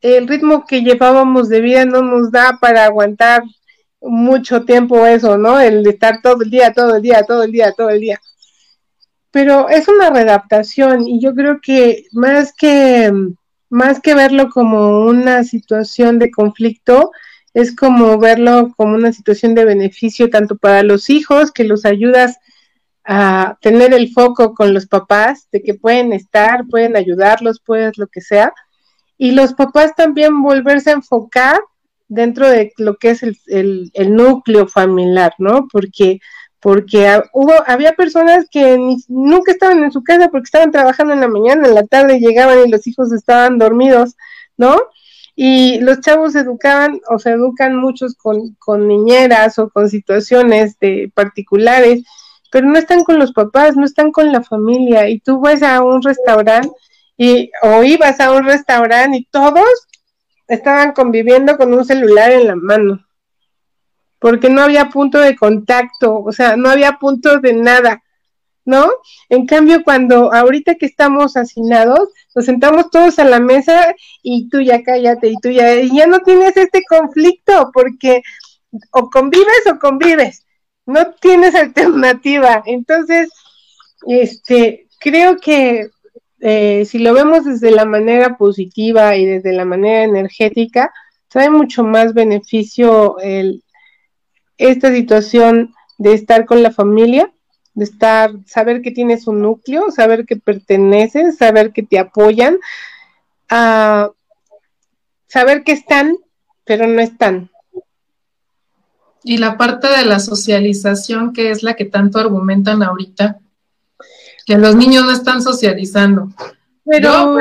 el ritmo que llevábamos de vida no nos da para aguantar mucho tiempo eso, ¿no? El de estar todo el día, todo el día, todo el día, todo el día. Pero es una readaptación y yo creo que más que más que verlo como una situación de conflicto, es como verlo como una situación de beneficio tanto para los hijos, que los ayudas a tener el foco con los papás, de que pueden estar, pueden ayudarlos, puedes lo que sea, y los papás también volverse a enfocar dentro de lo que es el, el núcleo familiar, ¿no? Porque porque hubo, había personas que nunca estaban en su casa porque estaban trabajando en la mañana, en la tarde llegaban y los hijos estaban dormidos, ¿no? Y los chavos se educaban o se educan muchos con, con niñeras o con situaciones de particulares, pero no están con los papás, no están con la familia. Y tú vas a un restaurante y, o ibas a un restaurante y todos estaban conviviendo con un celular en la mano porque no había punto de contacto, o sea, no había punto de nada, ¿no? En cambio, cuando ahorita que estamos hacinados, nos sentamos todos a la mesa y tú ya cállate y tú ya, y ya no tienes este conflicto, porque o convives o convives, no tienes alternativa. Entonces, este, creo que eh, si lo vemos desde la manera positiva y desde la manera energética, trae mucho más beneficio el, esta situación de estar con la familia, de estar, saber que tienes un núcleo, saber que perteneces, saber que te apoyan, a saber que están, pero no están. Y la parte de la socialización, que es la que tanto argumentan ahorita, que los niños no están socializando. Pero,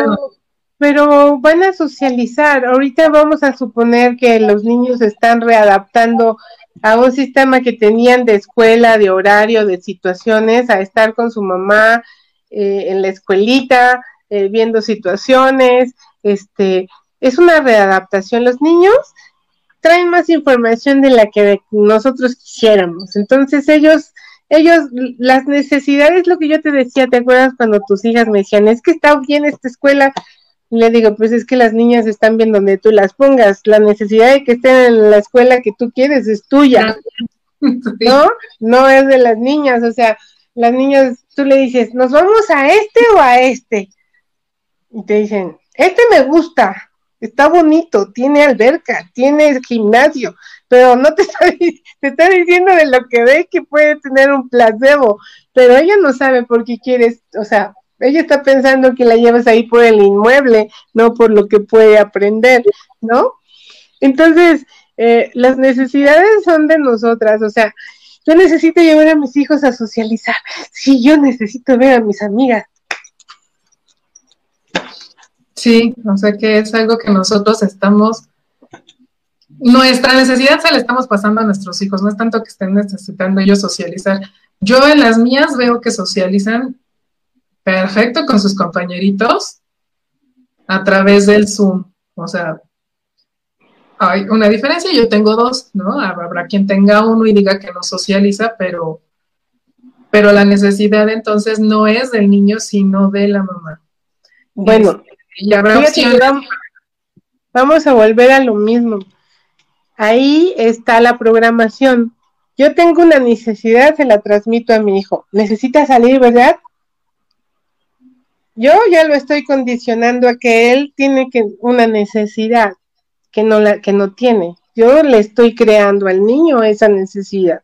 pero van a socializar. Ahorita vamos a suponer que los niños están readaptando a un sistema que tenían de escuela, de horario, de situaciones, a estar con su mamá eh, en la escuelita, eh, viendo situaciones, este, es una readaptación. Los niños traen más información de la que nosotros quisiéramos. Entonces ellos, ellos, las necesidades, lo que yo te decía, ¿te acuerdas cuando tus hijas me decían, es que está bien esta escuela? Y le digo, pues es que las niñas están bien donde tú las pongas. La necesidad de que estén en la escuela que tú quieres es tuya. ¿No? No es de las niñas. O sea, las niñas, tú le dices, ¿nos vamos a este o a este? Y te dicen, este me gusta, está bonito, tiene alberca, tiene gimnasio, pero no te está, te está diciendo de lo que ve que puede tener un placebo, pero ella no sabe por qué quieres, o sea, ella está pensando que la llevas ahí por el inmueble, no por lo que puede aprender, ¿no? Entonces, eh, las necesidades son de nosotras, o sea, yo necesito llevar a mis hijos a socializar, sí, yo necesito ver a mis amigas. Sí, o sea que es algo que nosotros estamos, nuestra necesidad se la estamos pasando a nuestros hijos, no es tanto que estén necesitando ellos socializar. Yo en las mías veo que socializan perfecto con sus compañeritos a través del Zoom. O sea, hay una diferencia, yo tengo dos, ¿no? Habrá quien tenga uno y diga que no socializa, pero, pero la necesidad entonces no es del niño, sino de la mamá. Bueno, y habrá vamos a volver a lo mismo. Ahí está la programación. Yo tengo una necesidad, se la transmito a mi hijo. Necesita salir, ¿verdad? Yo ya lo estoy condicionando a que él tiene que una necesidad que no la que no tiene. Yo le estoy creando al niño esa necesidad.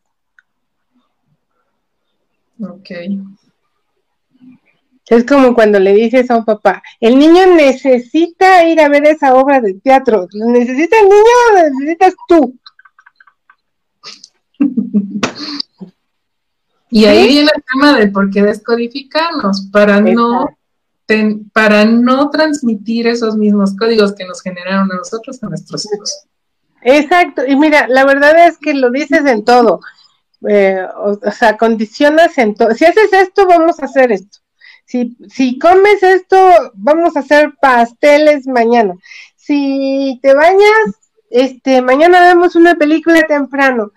Ok. Es como cuando le dices a un papá, el niño necesita ir a ver esa obra de teatro. ¿Lo necesita el niño o lo necesitas tú? Y ahí viene el tema de por qué descodificarnos, para no, para no transmitir esos mismos códigos que nos generaron a nosotros, a nuestros hijos. Exacto, y mira, la verdad es que lo dices en todo, eh, o, sea, condicionas en todo. Si haces esto, vamos a hacer esto. Si, si comes esto, vamos a hacer pasteles mañana. Si te bañas, este, mañana vemos una película temprano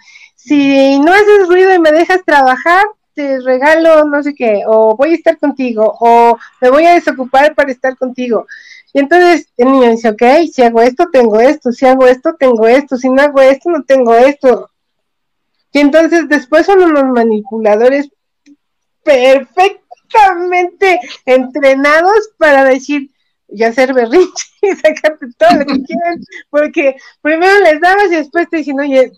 si no haces ruido y me dejas trabajar, te regalo no sé qué, o voy a estar contigo, o me voy a desocupar para estar contigo. Y entonces el niño dice, ok, si hago esto, tengo esto, si hago esto, tengo esto, si no hago esto, no tengo esto. Y entonces después son unos manipuladores perfectamente entrenados para decir, y hacer berrinche y sacarte todo lo que quieran, porque primero les dabas y después te dicen, oye,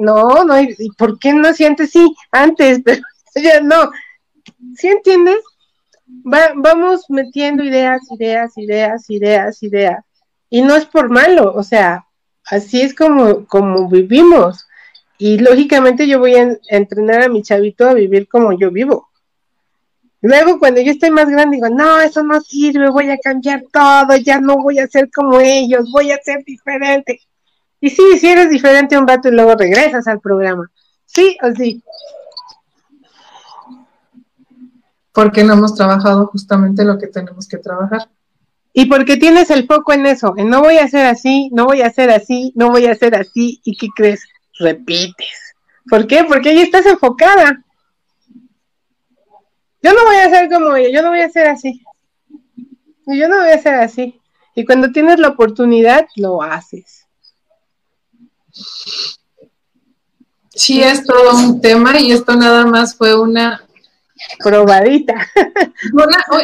no, no, ¿y por qué no sientes sí antes? Pero no. ¿Sí entiendes? vamos metiendo ideas, ideas, ideas, ideas, ideas. Y no es por malo, o sea, así es como, como vivimos. Y lógicamente yo voy a entrenar a mi chavito a vivir como yo vivo. Luego, cuando yo estoy más grande, digo, no, eso no sirve, voy a cambiar todo, ya no voy a ser como ellos, voy a ser diferente. Y sí, si eres diferente un rato y luego regresas al programa. ¿Sí o sí? Porque no hemos trabajado justamente lo que tenemos que trabajar. Y porque tienes el foco en eso, en no voy a hacer así, no voy a hacer así, no voy a hacer así, ¿y qué crees? Repites. ¿Por qué? Porque ahí estás enfocada. Yo no voy a ser como ella, yo no voy a ser así. Yo no voy a ser así. Y cuando tienes la oportunidad, lo haces. Sí, es todo un tema y esto nada más fue una probadita.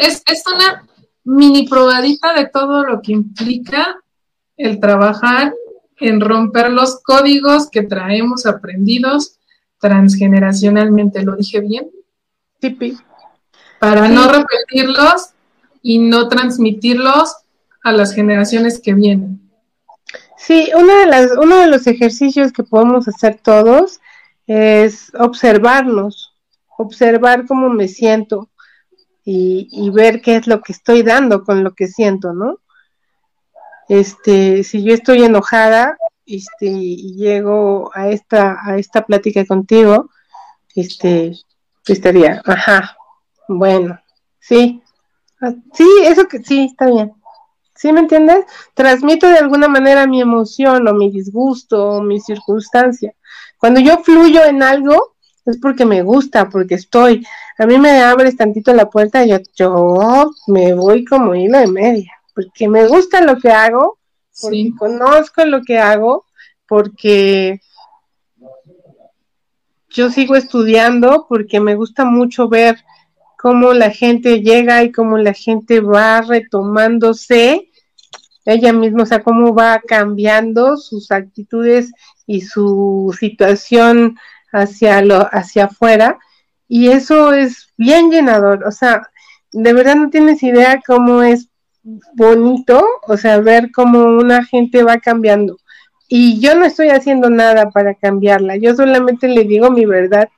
es, es una mini probadita de todo lo que implica el trabajar en romper los códigos que traemos aprendidos transgeneracionalmente. ¿Lo dije bien? Sí, para no repetirlos y no transmitirlos a las generaciones que vienen. Sí, una de las, uno de los ejercicios que podemos hacer todos es observarnos, observar cómo me siento y, y, ver qué es lo que estoy dando con lo que siento, ¿no? Este, si yo estoy enojada, este, y llego a esta, a esta plática contigo, este, estaría, ajá, bueno, sí. Ah, sí, eso que sí, está bien. ¿Sí me entiendes? Transmito de alguna manera mi emoción o mi disgusto o mi circunstancia. Cuando yo fluyo en algo, es porque me gusta, porque estoy. A mí me abres tantito la puerta y yo, yo me voy como hilo de media, porque me gusta lo que hago, porque conozco lo que hago, porque yo sigo estudiando, porque me gusta mucho ver cómo la gente llega y cómo la gente va retomándose ella misma, o sea, cómo va cambiando sus actitudes y su situación hacia lo hacia afuera y eso es bien llenador, o sea, de verdad no tienes idea cómo es bonito, o sea, ver cómo una gente va cambiando. Y yo no estoy haciendo nada para cambiarla, yo solamente le digo mi verdad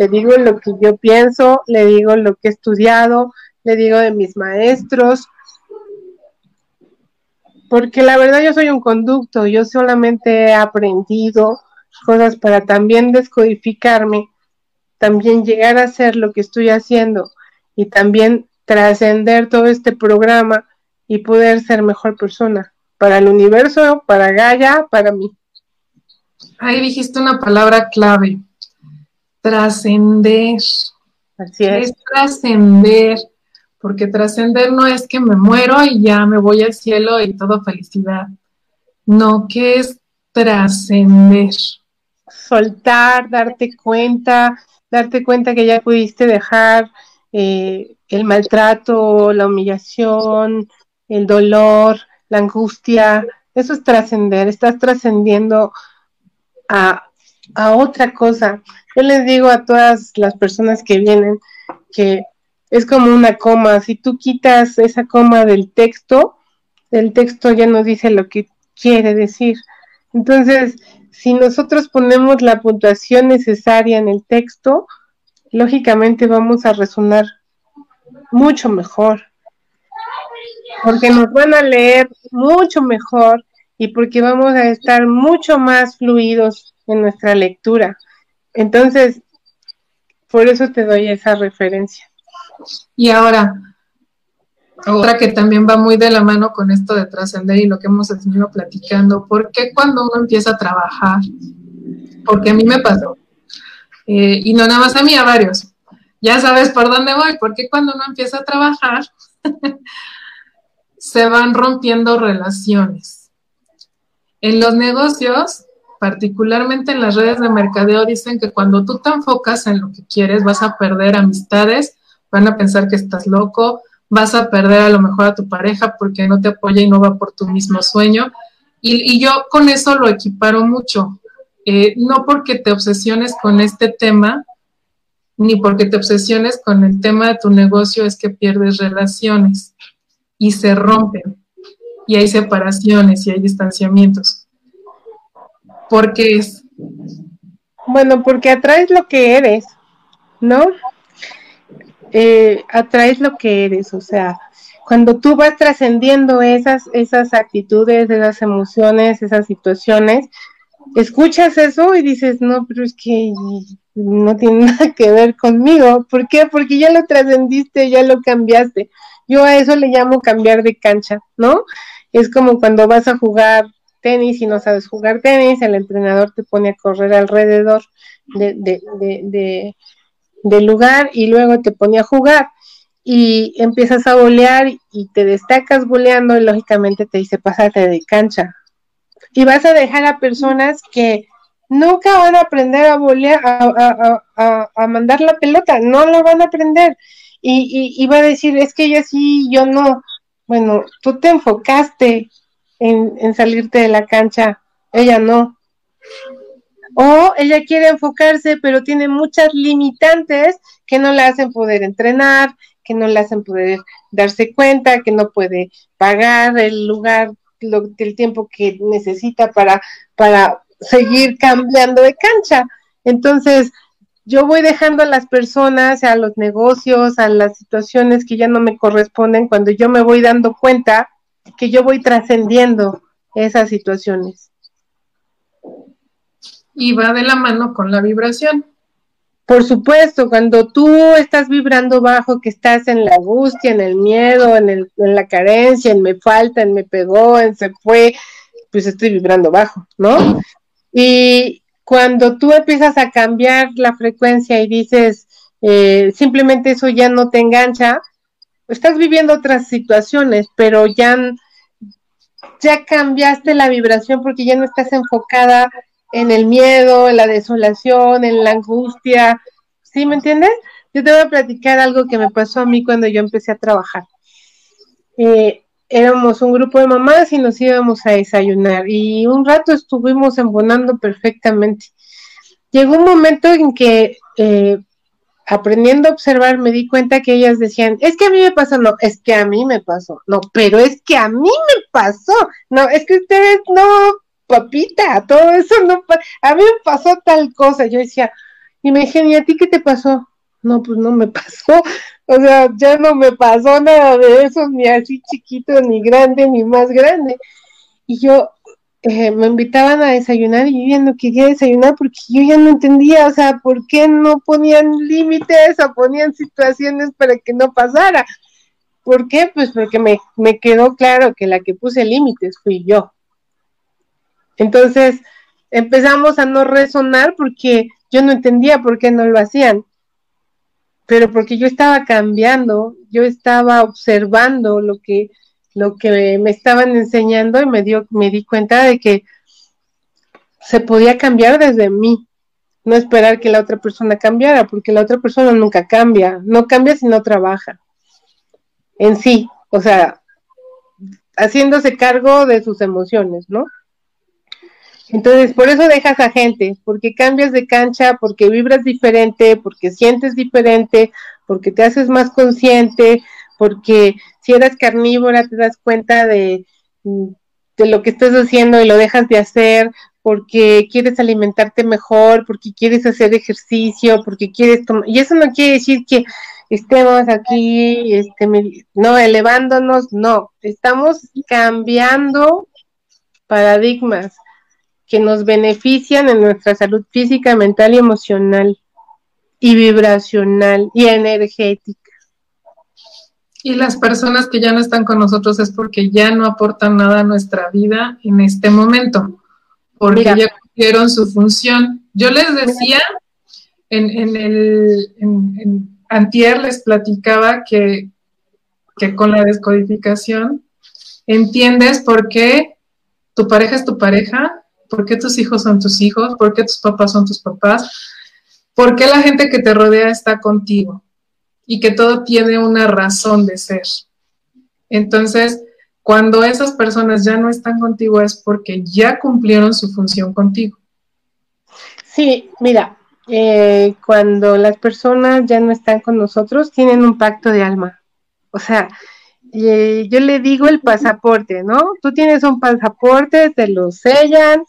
le digo lo que yo pienso, le digo lo que he estudiado, le digo de mis maestros, porque la verdad yo soy un conducto, yo solamente he aprendido cosas para también descodificarme, también llegar a hacer lo que estoy haciendo y también trascender todo este programa y poder ser mejor persona para el universo, para Gaia, para mí. Ahí dijiste una palabra clave, trascender. Así es. trascender, porque trascender no es que me muero y ya me voy al cielo y todo felicidad. No, que es trascender. Soltar, darte cuenta, darte cuenta que ya pudiste dejar eh, el maltrato, la humillación, el dolor, la angustia. Eso es trascender, estás trascendiendo a, a otra cosa. Yo les digo a todas las personas que vienen que es como una coma. Si tú quitas esa coma del texto, el texto ya no dice lo que quiere decir. Entonces, si nosotros ponemos la puntuación necesaria en el texto, lógicamente vamos a resonar mucho mejor, porque nos van a leer mucho mejor y porque vamos a estar mucho más fluidos en nuestra lectura. Entonces, por eso te doy esa referencia. Y ahora, otra que también va muy de la mano con esto de trascender y lo que hemos venido platicando, ¿por qué cuando uno empieza a trabajar? Porque a mí me pasó, eh, y no nada más a mí, a varios. Ya sabes por dónde voy, porque cuando uno empieza a trabajar, se van rompiendo relaciones. En los negocios, particularmente en las redes de mercadeo, dicen que cuando tú te enfocas en lo que quieres, vas a perder amistades, van a pensar que estás loco, vas a perder a lo mejor a tu pareja porque no te apoya y no va por tu mismo sueño. Y, yo con eso lo equiparo mucho. Eh, no porque te obsesiones con este tema, ni porque te obsesiones con el tema de tu negocio es que pierdes relaciones y se rompen y hay separaciones y hay distanciamientos. Porque es... Bueno, porque atraes lo que eres, ¿no? Eh, atraes lo que eres, o sea, cuando tú vas trascendiendo esas, esas actitudes, esas emociones, esas situaciones, escuchas eso y dices, no, pero es que no tiene nada que ver conmigo. ¿Por qué? Porque ya lo trascendiste, ya lo cambiaste. Yo a eso le llamo cambiar de cancha, ¿no? Es como cuando vas a jugar tenis y no sabes jugar tenis, el entrenador te pone a correr alrededor de, de, de del lugar y luego te ponía a jugar y empiezas a bolear y te destacas boleando y lógicamente te dice pásate de cancha. Y vas a dejar a personas que nunca van a aprender a bolear, a, a, mandar la pelota, no lo van a aprender. Y, y, va a decir, es que ella sí, yo no. Bueno, tú te enfocaste en, en salirte de la cancha, ella no. O ella quiere enfocarse, pero tiene muchas limitantes que no la hacen poder entrenar, que no la hacen poder darse cuenta, que no puede pagar el lugar, el tiempo que necesita para, para seguir cambiando de cancha. Entonces, yo voy dejando a las personas, a los negocios, a las situaciones que ya no me corresponden cuando yo me voy dando cuenta que yo voy trascendiendo esas situaciones y va de la mano con la vibración. Por supuesto, cuando tú estás vibrando bajo, que estás en la angustia, en el miedo, en, el, en la carencia, en me falta, en me pegó, en se fue, pues estoy vibrando bajo, ¿no? Y cuando tú empiezas a cambiar la frecuencia y dices, eh, simplemente eso ya no te engancha, estás viviendo otras situaciones, pero ya, ya cambiaste la vibración porque ya no estás enfocada en el miedo, en la desolación, en la angustia. ¿Sí me entiendes? Yo te voy a platicar algo que me pasó a mí cuando yo empecé a trabajar. Eh, éramos un grupo de mamás y nos íbamos a desayunar y un rato estuvimos embonando perfectamente. Llegó un momento en que eh, aprendiendo a observar me di cuenta que ellas decían, es que a mí me pasó, no, es que a mí me pasó, no, pero es que a mí me pasó, no, es que ustedes no, papita, todo eso no, a mí me pasó tal cosa, yo decía, y me dije, ¿y a ti qué te pasó? No, pues no me pasó, o sea, ya no me pasó nada de eso, ni así chiquito, ni grande, ni más grande. Y yo, eh, me invitaban a desayunar y yo ya no quería desayunar porque yo ya no entendía, o sea, ¿por qué no ponían límites o ponían situaciones para que no pasara? ¿Por qué? Pues porque me, me quedó claro que la que puse límites fui yo. Entonces empezamos a no resonar porque yo no entendía por qué no lo hacían, pero porque yo estaba cambiando, yo estaba observando lo que, lo que me estaban enseñando y me, dio, me di cuenta de que se podía cambiar desde mí, no esperar que la otra persona cambiara, porque la otra persona nunca cambia, no cambia si no trabaja. En sí, o sea, haciéndose cargo de sus emociones, ¿no? Entonces, por eso dejas a gente, porque cambias de cancha, porque vibras diferente, porque sientes diferente, porque te haces más consciente, porque si eres carnívora te das cuenta de, de lo que estás haciendo y lo dejas de hacer, porque quieres alimentarte mejor, porque quieres hacer ejercicio, porque quieres tomar, y eso no quiere decir que estemos aquí, este, no, elevándonos, no, estamos cambiando paradigmas que nos benefician en nuestra salud física, mental y emocional, y vibracional y energética. Y las personas que ya no están con nosotros es porque ya no aportan nada a nuestra vida en este momento, porque ya cumplieron su función. Yo les decía en, el en, antier les platicaba que, que con la descodificación entiendes por qué tu pareja es tu pareja, por qué tus hijos son tus hijos, por qué tus papás son tus papás, por qué la gente que te rodea está contigo y que todo tiene una razón de ser. Entonces, cuando esas personas ya no están contigo es porque ya cumplieron su función contigo. Sí, mira, eh, cuando las personas ya no están con nosotros, tienen un pacto de alma. O sea, eh, yo le digo el pasaporte, ¿no? Tú tienes un pasaporte, te lo sellan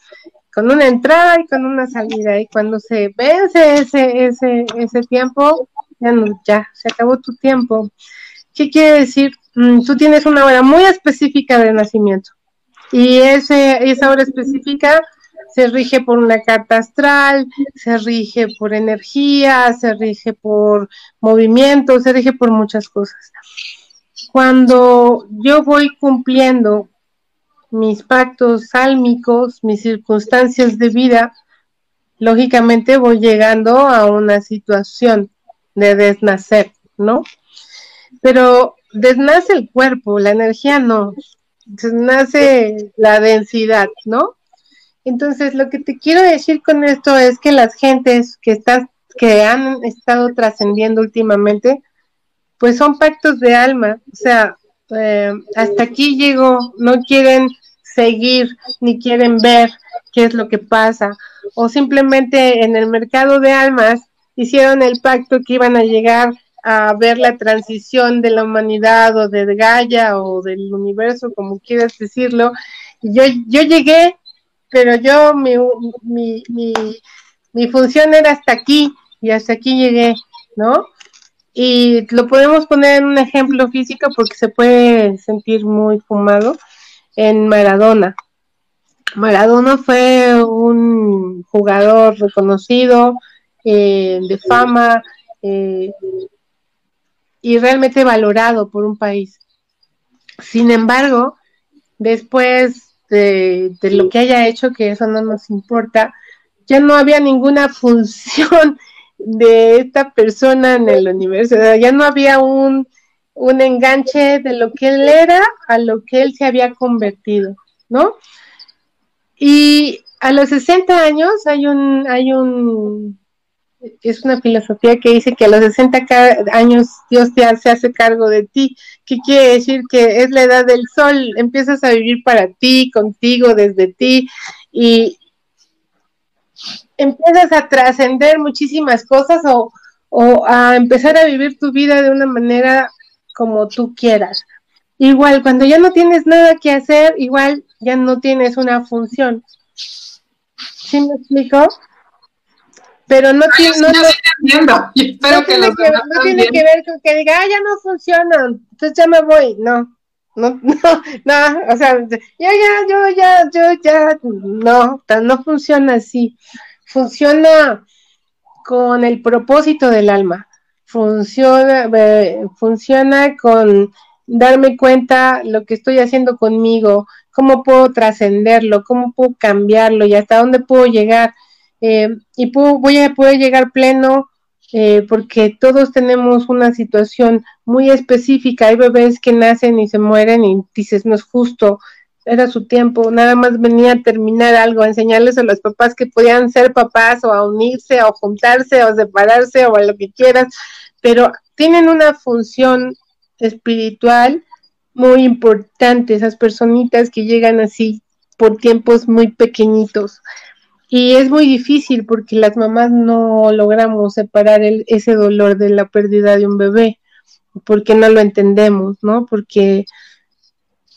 con una entrada y con una salida. Y cuando se vence ese, ese, ese tiempo, ya no, ya, se acabó tu tiempo. ¿Qué quiere decir? Mm, tú tienes una hora muy específica de nacimiento y ese, esa hora específica se rige por una carta astral, se rige por energía, se rige por movimiento, se rige por muchas cosas. Cuando yo voy cumpliendo mis pactos sálmicos, mis circunstancias de vida, lógicamente voy llegando a una situación de desnacer, ¿no? Pero desnace el cuerpo, la energía no, desnace la densidad, ¿no? Entonces, lo que te quiero decir con esto es que las gentes que que han estado trascendiendo últimamente, pues son pactos de alma, o sea, eh, hasta aquí llegó, no quieren seguir ni quieren ver qué es lo que pasa, o simplemente en el mercado de almas hicieron el pacto que iban a llegar a ver la transición de la humanidad o de Gaia o del universo, como quieras decirlo. Yo, yo llegué, pero yo, mi, mi, mi, mi función era hasta aquí y hasta aquí llegué, ¿no? Y lo podemos poner en un ejemplo físico porque se puede sentir muy fumado en Maradona. Maradona fue un jugador reconocido, eh, de fama eh, y realmente valorado por un país. Sin embargo, después de, lo que haya hecho, que eso no nos importa, ya no había ninguna función de esta persona en el universo, ya no había un, un enganche de lo que él era a lo que él se había convertido, ¿no? Y a los 60 años hay un, hay un es una filosofía que dice que a los 60 años Dios te, se hace cargo de ti. ¿Qué quiere decir? Que es la edad del sol, empiezas a vivir para ti, contigo, desde ti, y empiezas a trascender muchísimas cosas o, o a empezar a vivir tu vida de una manera como tú quieras. Igual, cuando ya no tienes nada que hacer, igual ya no tienes una función. ¿Sí me explico? pero no, tiene, no, tiene que, ver con que diga, ah, ya no funciona, entonces ya me voy, no, no, no, no, o sea, yo ya, yo ya, yo ya, no, no funciona así, funciona con el propósito del alma, funciona, funciona con darme cuenta lo que estoy haciendo conmigo, cómo puedo trascenderlo, cómo puedo cambiarlo y hasta dónde puedo llegar eh, y voy a poder llegar pleno eh, porque todos tenemos una situación muy específica. Hay bebés que nacen y se mueren y dices, no es justo, era su tiempo, nada más venía a terminar algo, a enseñarles a los papás que podían ser papás o a unirse o juntarse o separarse o a lo que quieras, pero tienen una función espiritual muy importante, esas personitas que llegan así por tiempos muy pequeñitos. Y es muy difícil porque las mamás no logramos separar el, ese dolor de la pérdida de un bebé, porque no lo entendemos, ¿no? Porque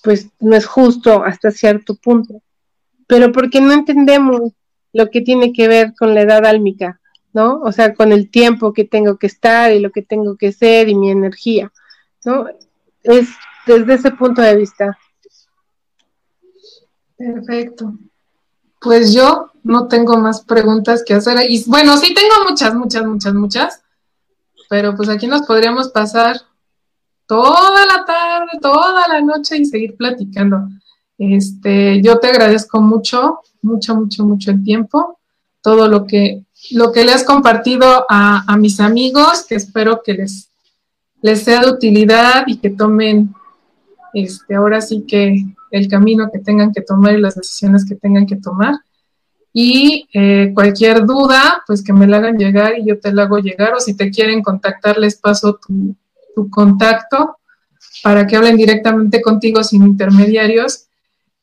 pues no es justo hasta cierto punto. pero porque no entendemos lo que tiene que ver con la edad álmica, ¿no? O sea, con el tiempo que tengo que estar y lo que tengo que ser y mi energía, ¿no? Es desde ese punto de vista. Perfecto. Pues yo no tengo más preguntas que hacer. Y bueno, sí tengo muchas, muchas, muchas, muchas. Pero pues aquí nos podríamos pasar toda la tarde, toda la noche y seguir platicando. Este, yo te agradezco mucho, mucho, mucho, mucho el tiempo, todo lo que, lo que le has compartido a, a mis amigos, que espero que les, les sea de utilidad y que tomen este, ahora sí que el camino que tengan que tomar y las decisiones que tengan que tomar. Y eh, cualquier duda, pues que me la hagan llegar y yo te la hago llegar. O si te quieren contactar, les paso tu, tu contacto para que hablen directamente contigo sin intermediarios.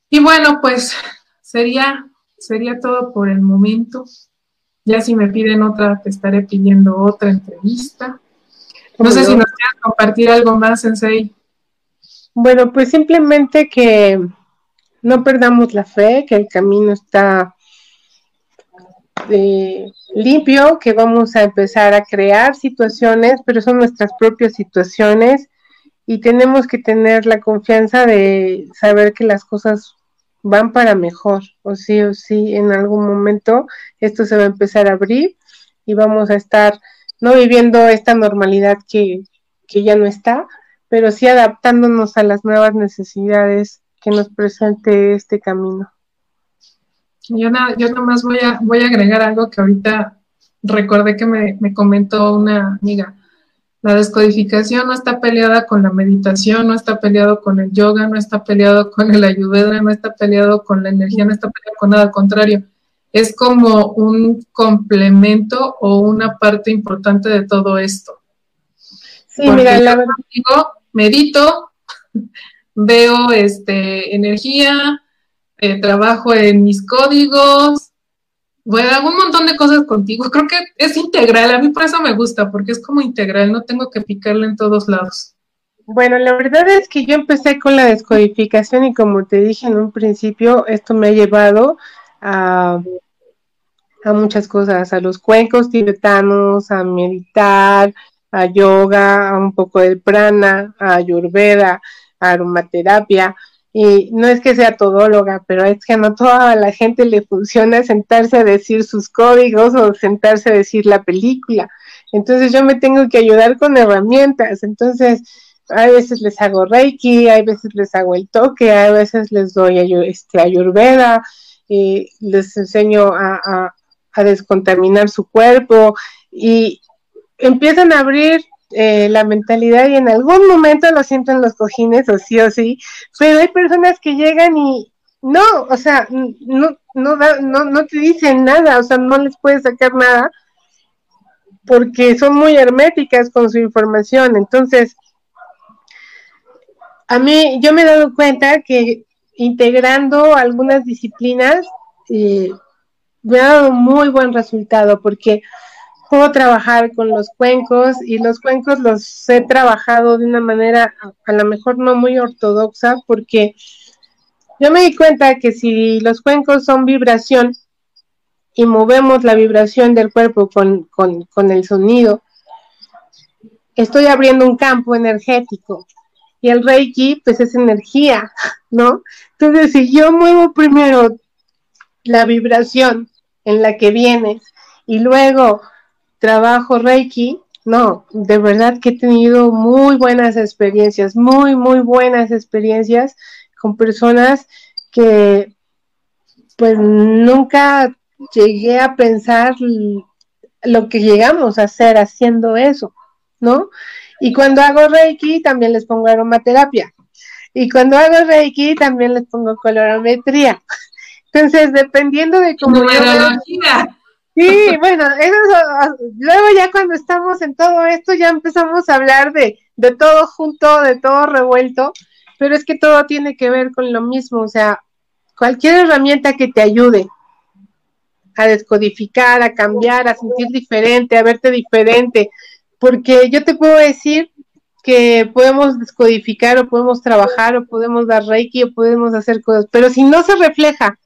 Y bueno, pues sería, sería todo por el momento. Ya si me piden otra, te estaré pidiendo otra entrevista. No sé si nos quieres compartir algo más, Sensei. Bueno, pues simplemente que no perdamos la fe, que el camino está eh, limpio, que vamos a empezar a crear situaciones, pero son nuestras propias situaciones y tenemos que tener la confianza de saber que las cosas van para mejor, o sí o sí, en algún momento esto se va a empezar a abrir y vamos a estar no viviendo esta normalidad que, que ya no está, pero sí adaptándonos a las nuevas necesidades que nos presente este camino. Yo, nada, yo más voy a, voy a agregar algo que ahorita recordé que me, me comentó una amiga. La descodificación no está peleada con la meditación, no está peleado con el yoga, no está peleado con el ayurveda, no está peleado con la energía, no está peleado con nada, al contrario. Es como un complemento o una parte importante de todo esto. Sí, mira, la verdad. Digo, medito, veo este, energía, trabajo en mis códigos, bueno, hago un montón de cosas contigo. Creo que es integral, a mí por eso me gusta, porque es como integral, no tengo que picarle en todos lados. Bueno, la verdad es que yo empecé con la descodificación y como te dije en un principio, esto me ha llevado a, a muchas cosas, a los cuencos tibetanos, a meditar, a yoga, a un poco de prana, a ayurveda, a aromaterapia. Y no es que sea todóloga, pero es que no toda la gente le funciona sentarse a decir sus códigos o sentarse a decir la película. Entonces yo me tengo que ayudar con herramientas. Entonces, a veces les hago reiki, a veces les hago el toque, a veces les doy este, ayurveda, y les enseño a, a descontaminar su cuerpo. Y, empiezan a abrir eh, la mentalidad y en algún momento lo sienten los cojines o sí o sí, pero hay personas que llegan y no, o sea, no, no, no, no te dicen nada, o sea, no les puedes sacar nada porque son muy herméticas con su información. Entonces, a mí yo me he dado cuenta que integrando algunas disciplinas eh, me ha dado muy buen resultado porque puedo trabajar con los cuencos y los cuencos los he trabajado de una manera a, lo mejor no muy ortodoxa porque yo me di cuenta que si los cuencos son vibración y movemos la vibración del cuerpo con, con el sonido, estoy abriendo un campo energético y el Reiki pues es energía, ¿no? Entonces si yo muevo primero la vibración en la que vienes y luego trabajo Reiki, no, de verdad que he tenido muy buenas experiencias, muy, muy buenas experiencias con personas que pues nunca llegué a pensar lo que llegamos a hacer haciendo eso, ¿no? Y cuando hago Reiki también les pongo aromaterapia. Y cuando hago Reiki también les pongo colorometría. Entonces, dependiendo de cómo... Sí, bueno, eso, luego ya cuando estamos en todo esto ya empezamos a hablar de, de todo junto, de todo revuelto, pero es que todo tiene que ver con lo mismo, o sea, cualquier herramienta que te ayude a descodificar, a cambiar, a sentir diferente, a verte diferente, porque yo te puedo decir que podemos descodificar o podemos trabajar o podemos dar reiki o podemos hacer cosas, pero si no se refleja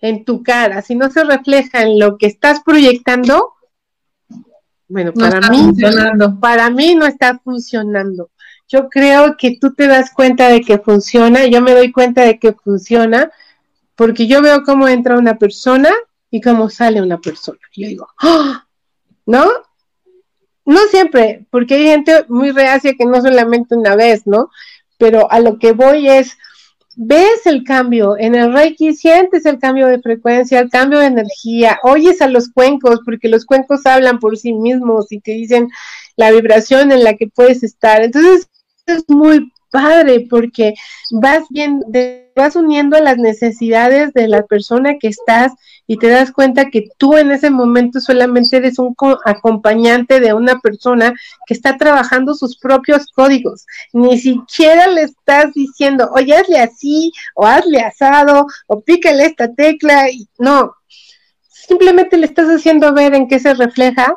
en tu cara, si no se refleja en lo que estás proyectando, bueno, para mí, para mí no está funcionando. Yo creo que tú te das cuenta de que funciona, yo me doy cuenta de que funciona, porque yo veo cómo entra una persona y cómo sale una persona. yo digo, ¡Ah! ¿no? No siempre, porque hay gente muy reacia que no solamente una vez, ¿no? Pero a lo que voy es, ves el cambio en el Reiki, sientes el cambio de frecuencia, el cambio de energía, oyes a los cuencos, porque los cuencos hablan por sí mismos y te dicen la vibración en la que puedes estar. Entonces, es muy padre porque vas bien, vas uniendo a las necesidades de la persona que estás y te das cuenta que tú en ese momento solamente eres un acompañante de una persona que está trabajando sus propios códigos. Ni siquiera le estás diciendo, oye, hazle así, o hazle asado, o pícale esta tecla. No, simplemente le estás haciendo ver en qué se refleja,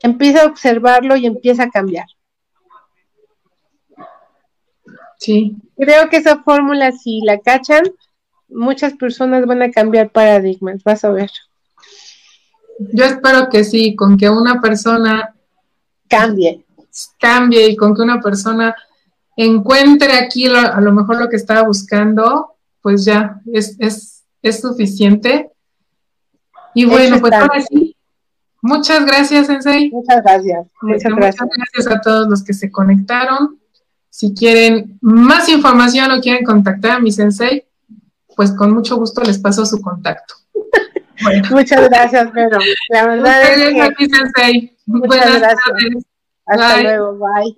empieza a observarlo y empieza a cambiar. Sí. Creo que esa fórmula, si la cachan, muchas personas van a cambiar paradigmas, vas a ver. Yo espero que sí, con que una persona cambie. Cambie y con que una persona encuentre aquí a lo mejor lo que estaba buscando, pues ya es, es, suficiente. Y bueno, pues ahora sí. Muchas gracias, Sensei. Muchas gracias. Muchas gracias. Muchas gracias a todos los que se conectaron. Si quieren más información o quieren contactar a mi Sensei, pues con mucho gusto les paso su contacto. Muchas gracias, Pedro. La verdad es que... Sensei. Muchas Buenas gracias. Tardes. Hasta luego. Bye.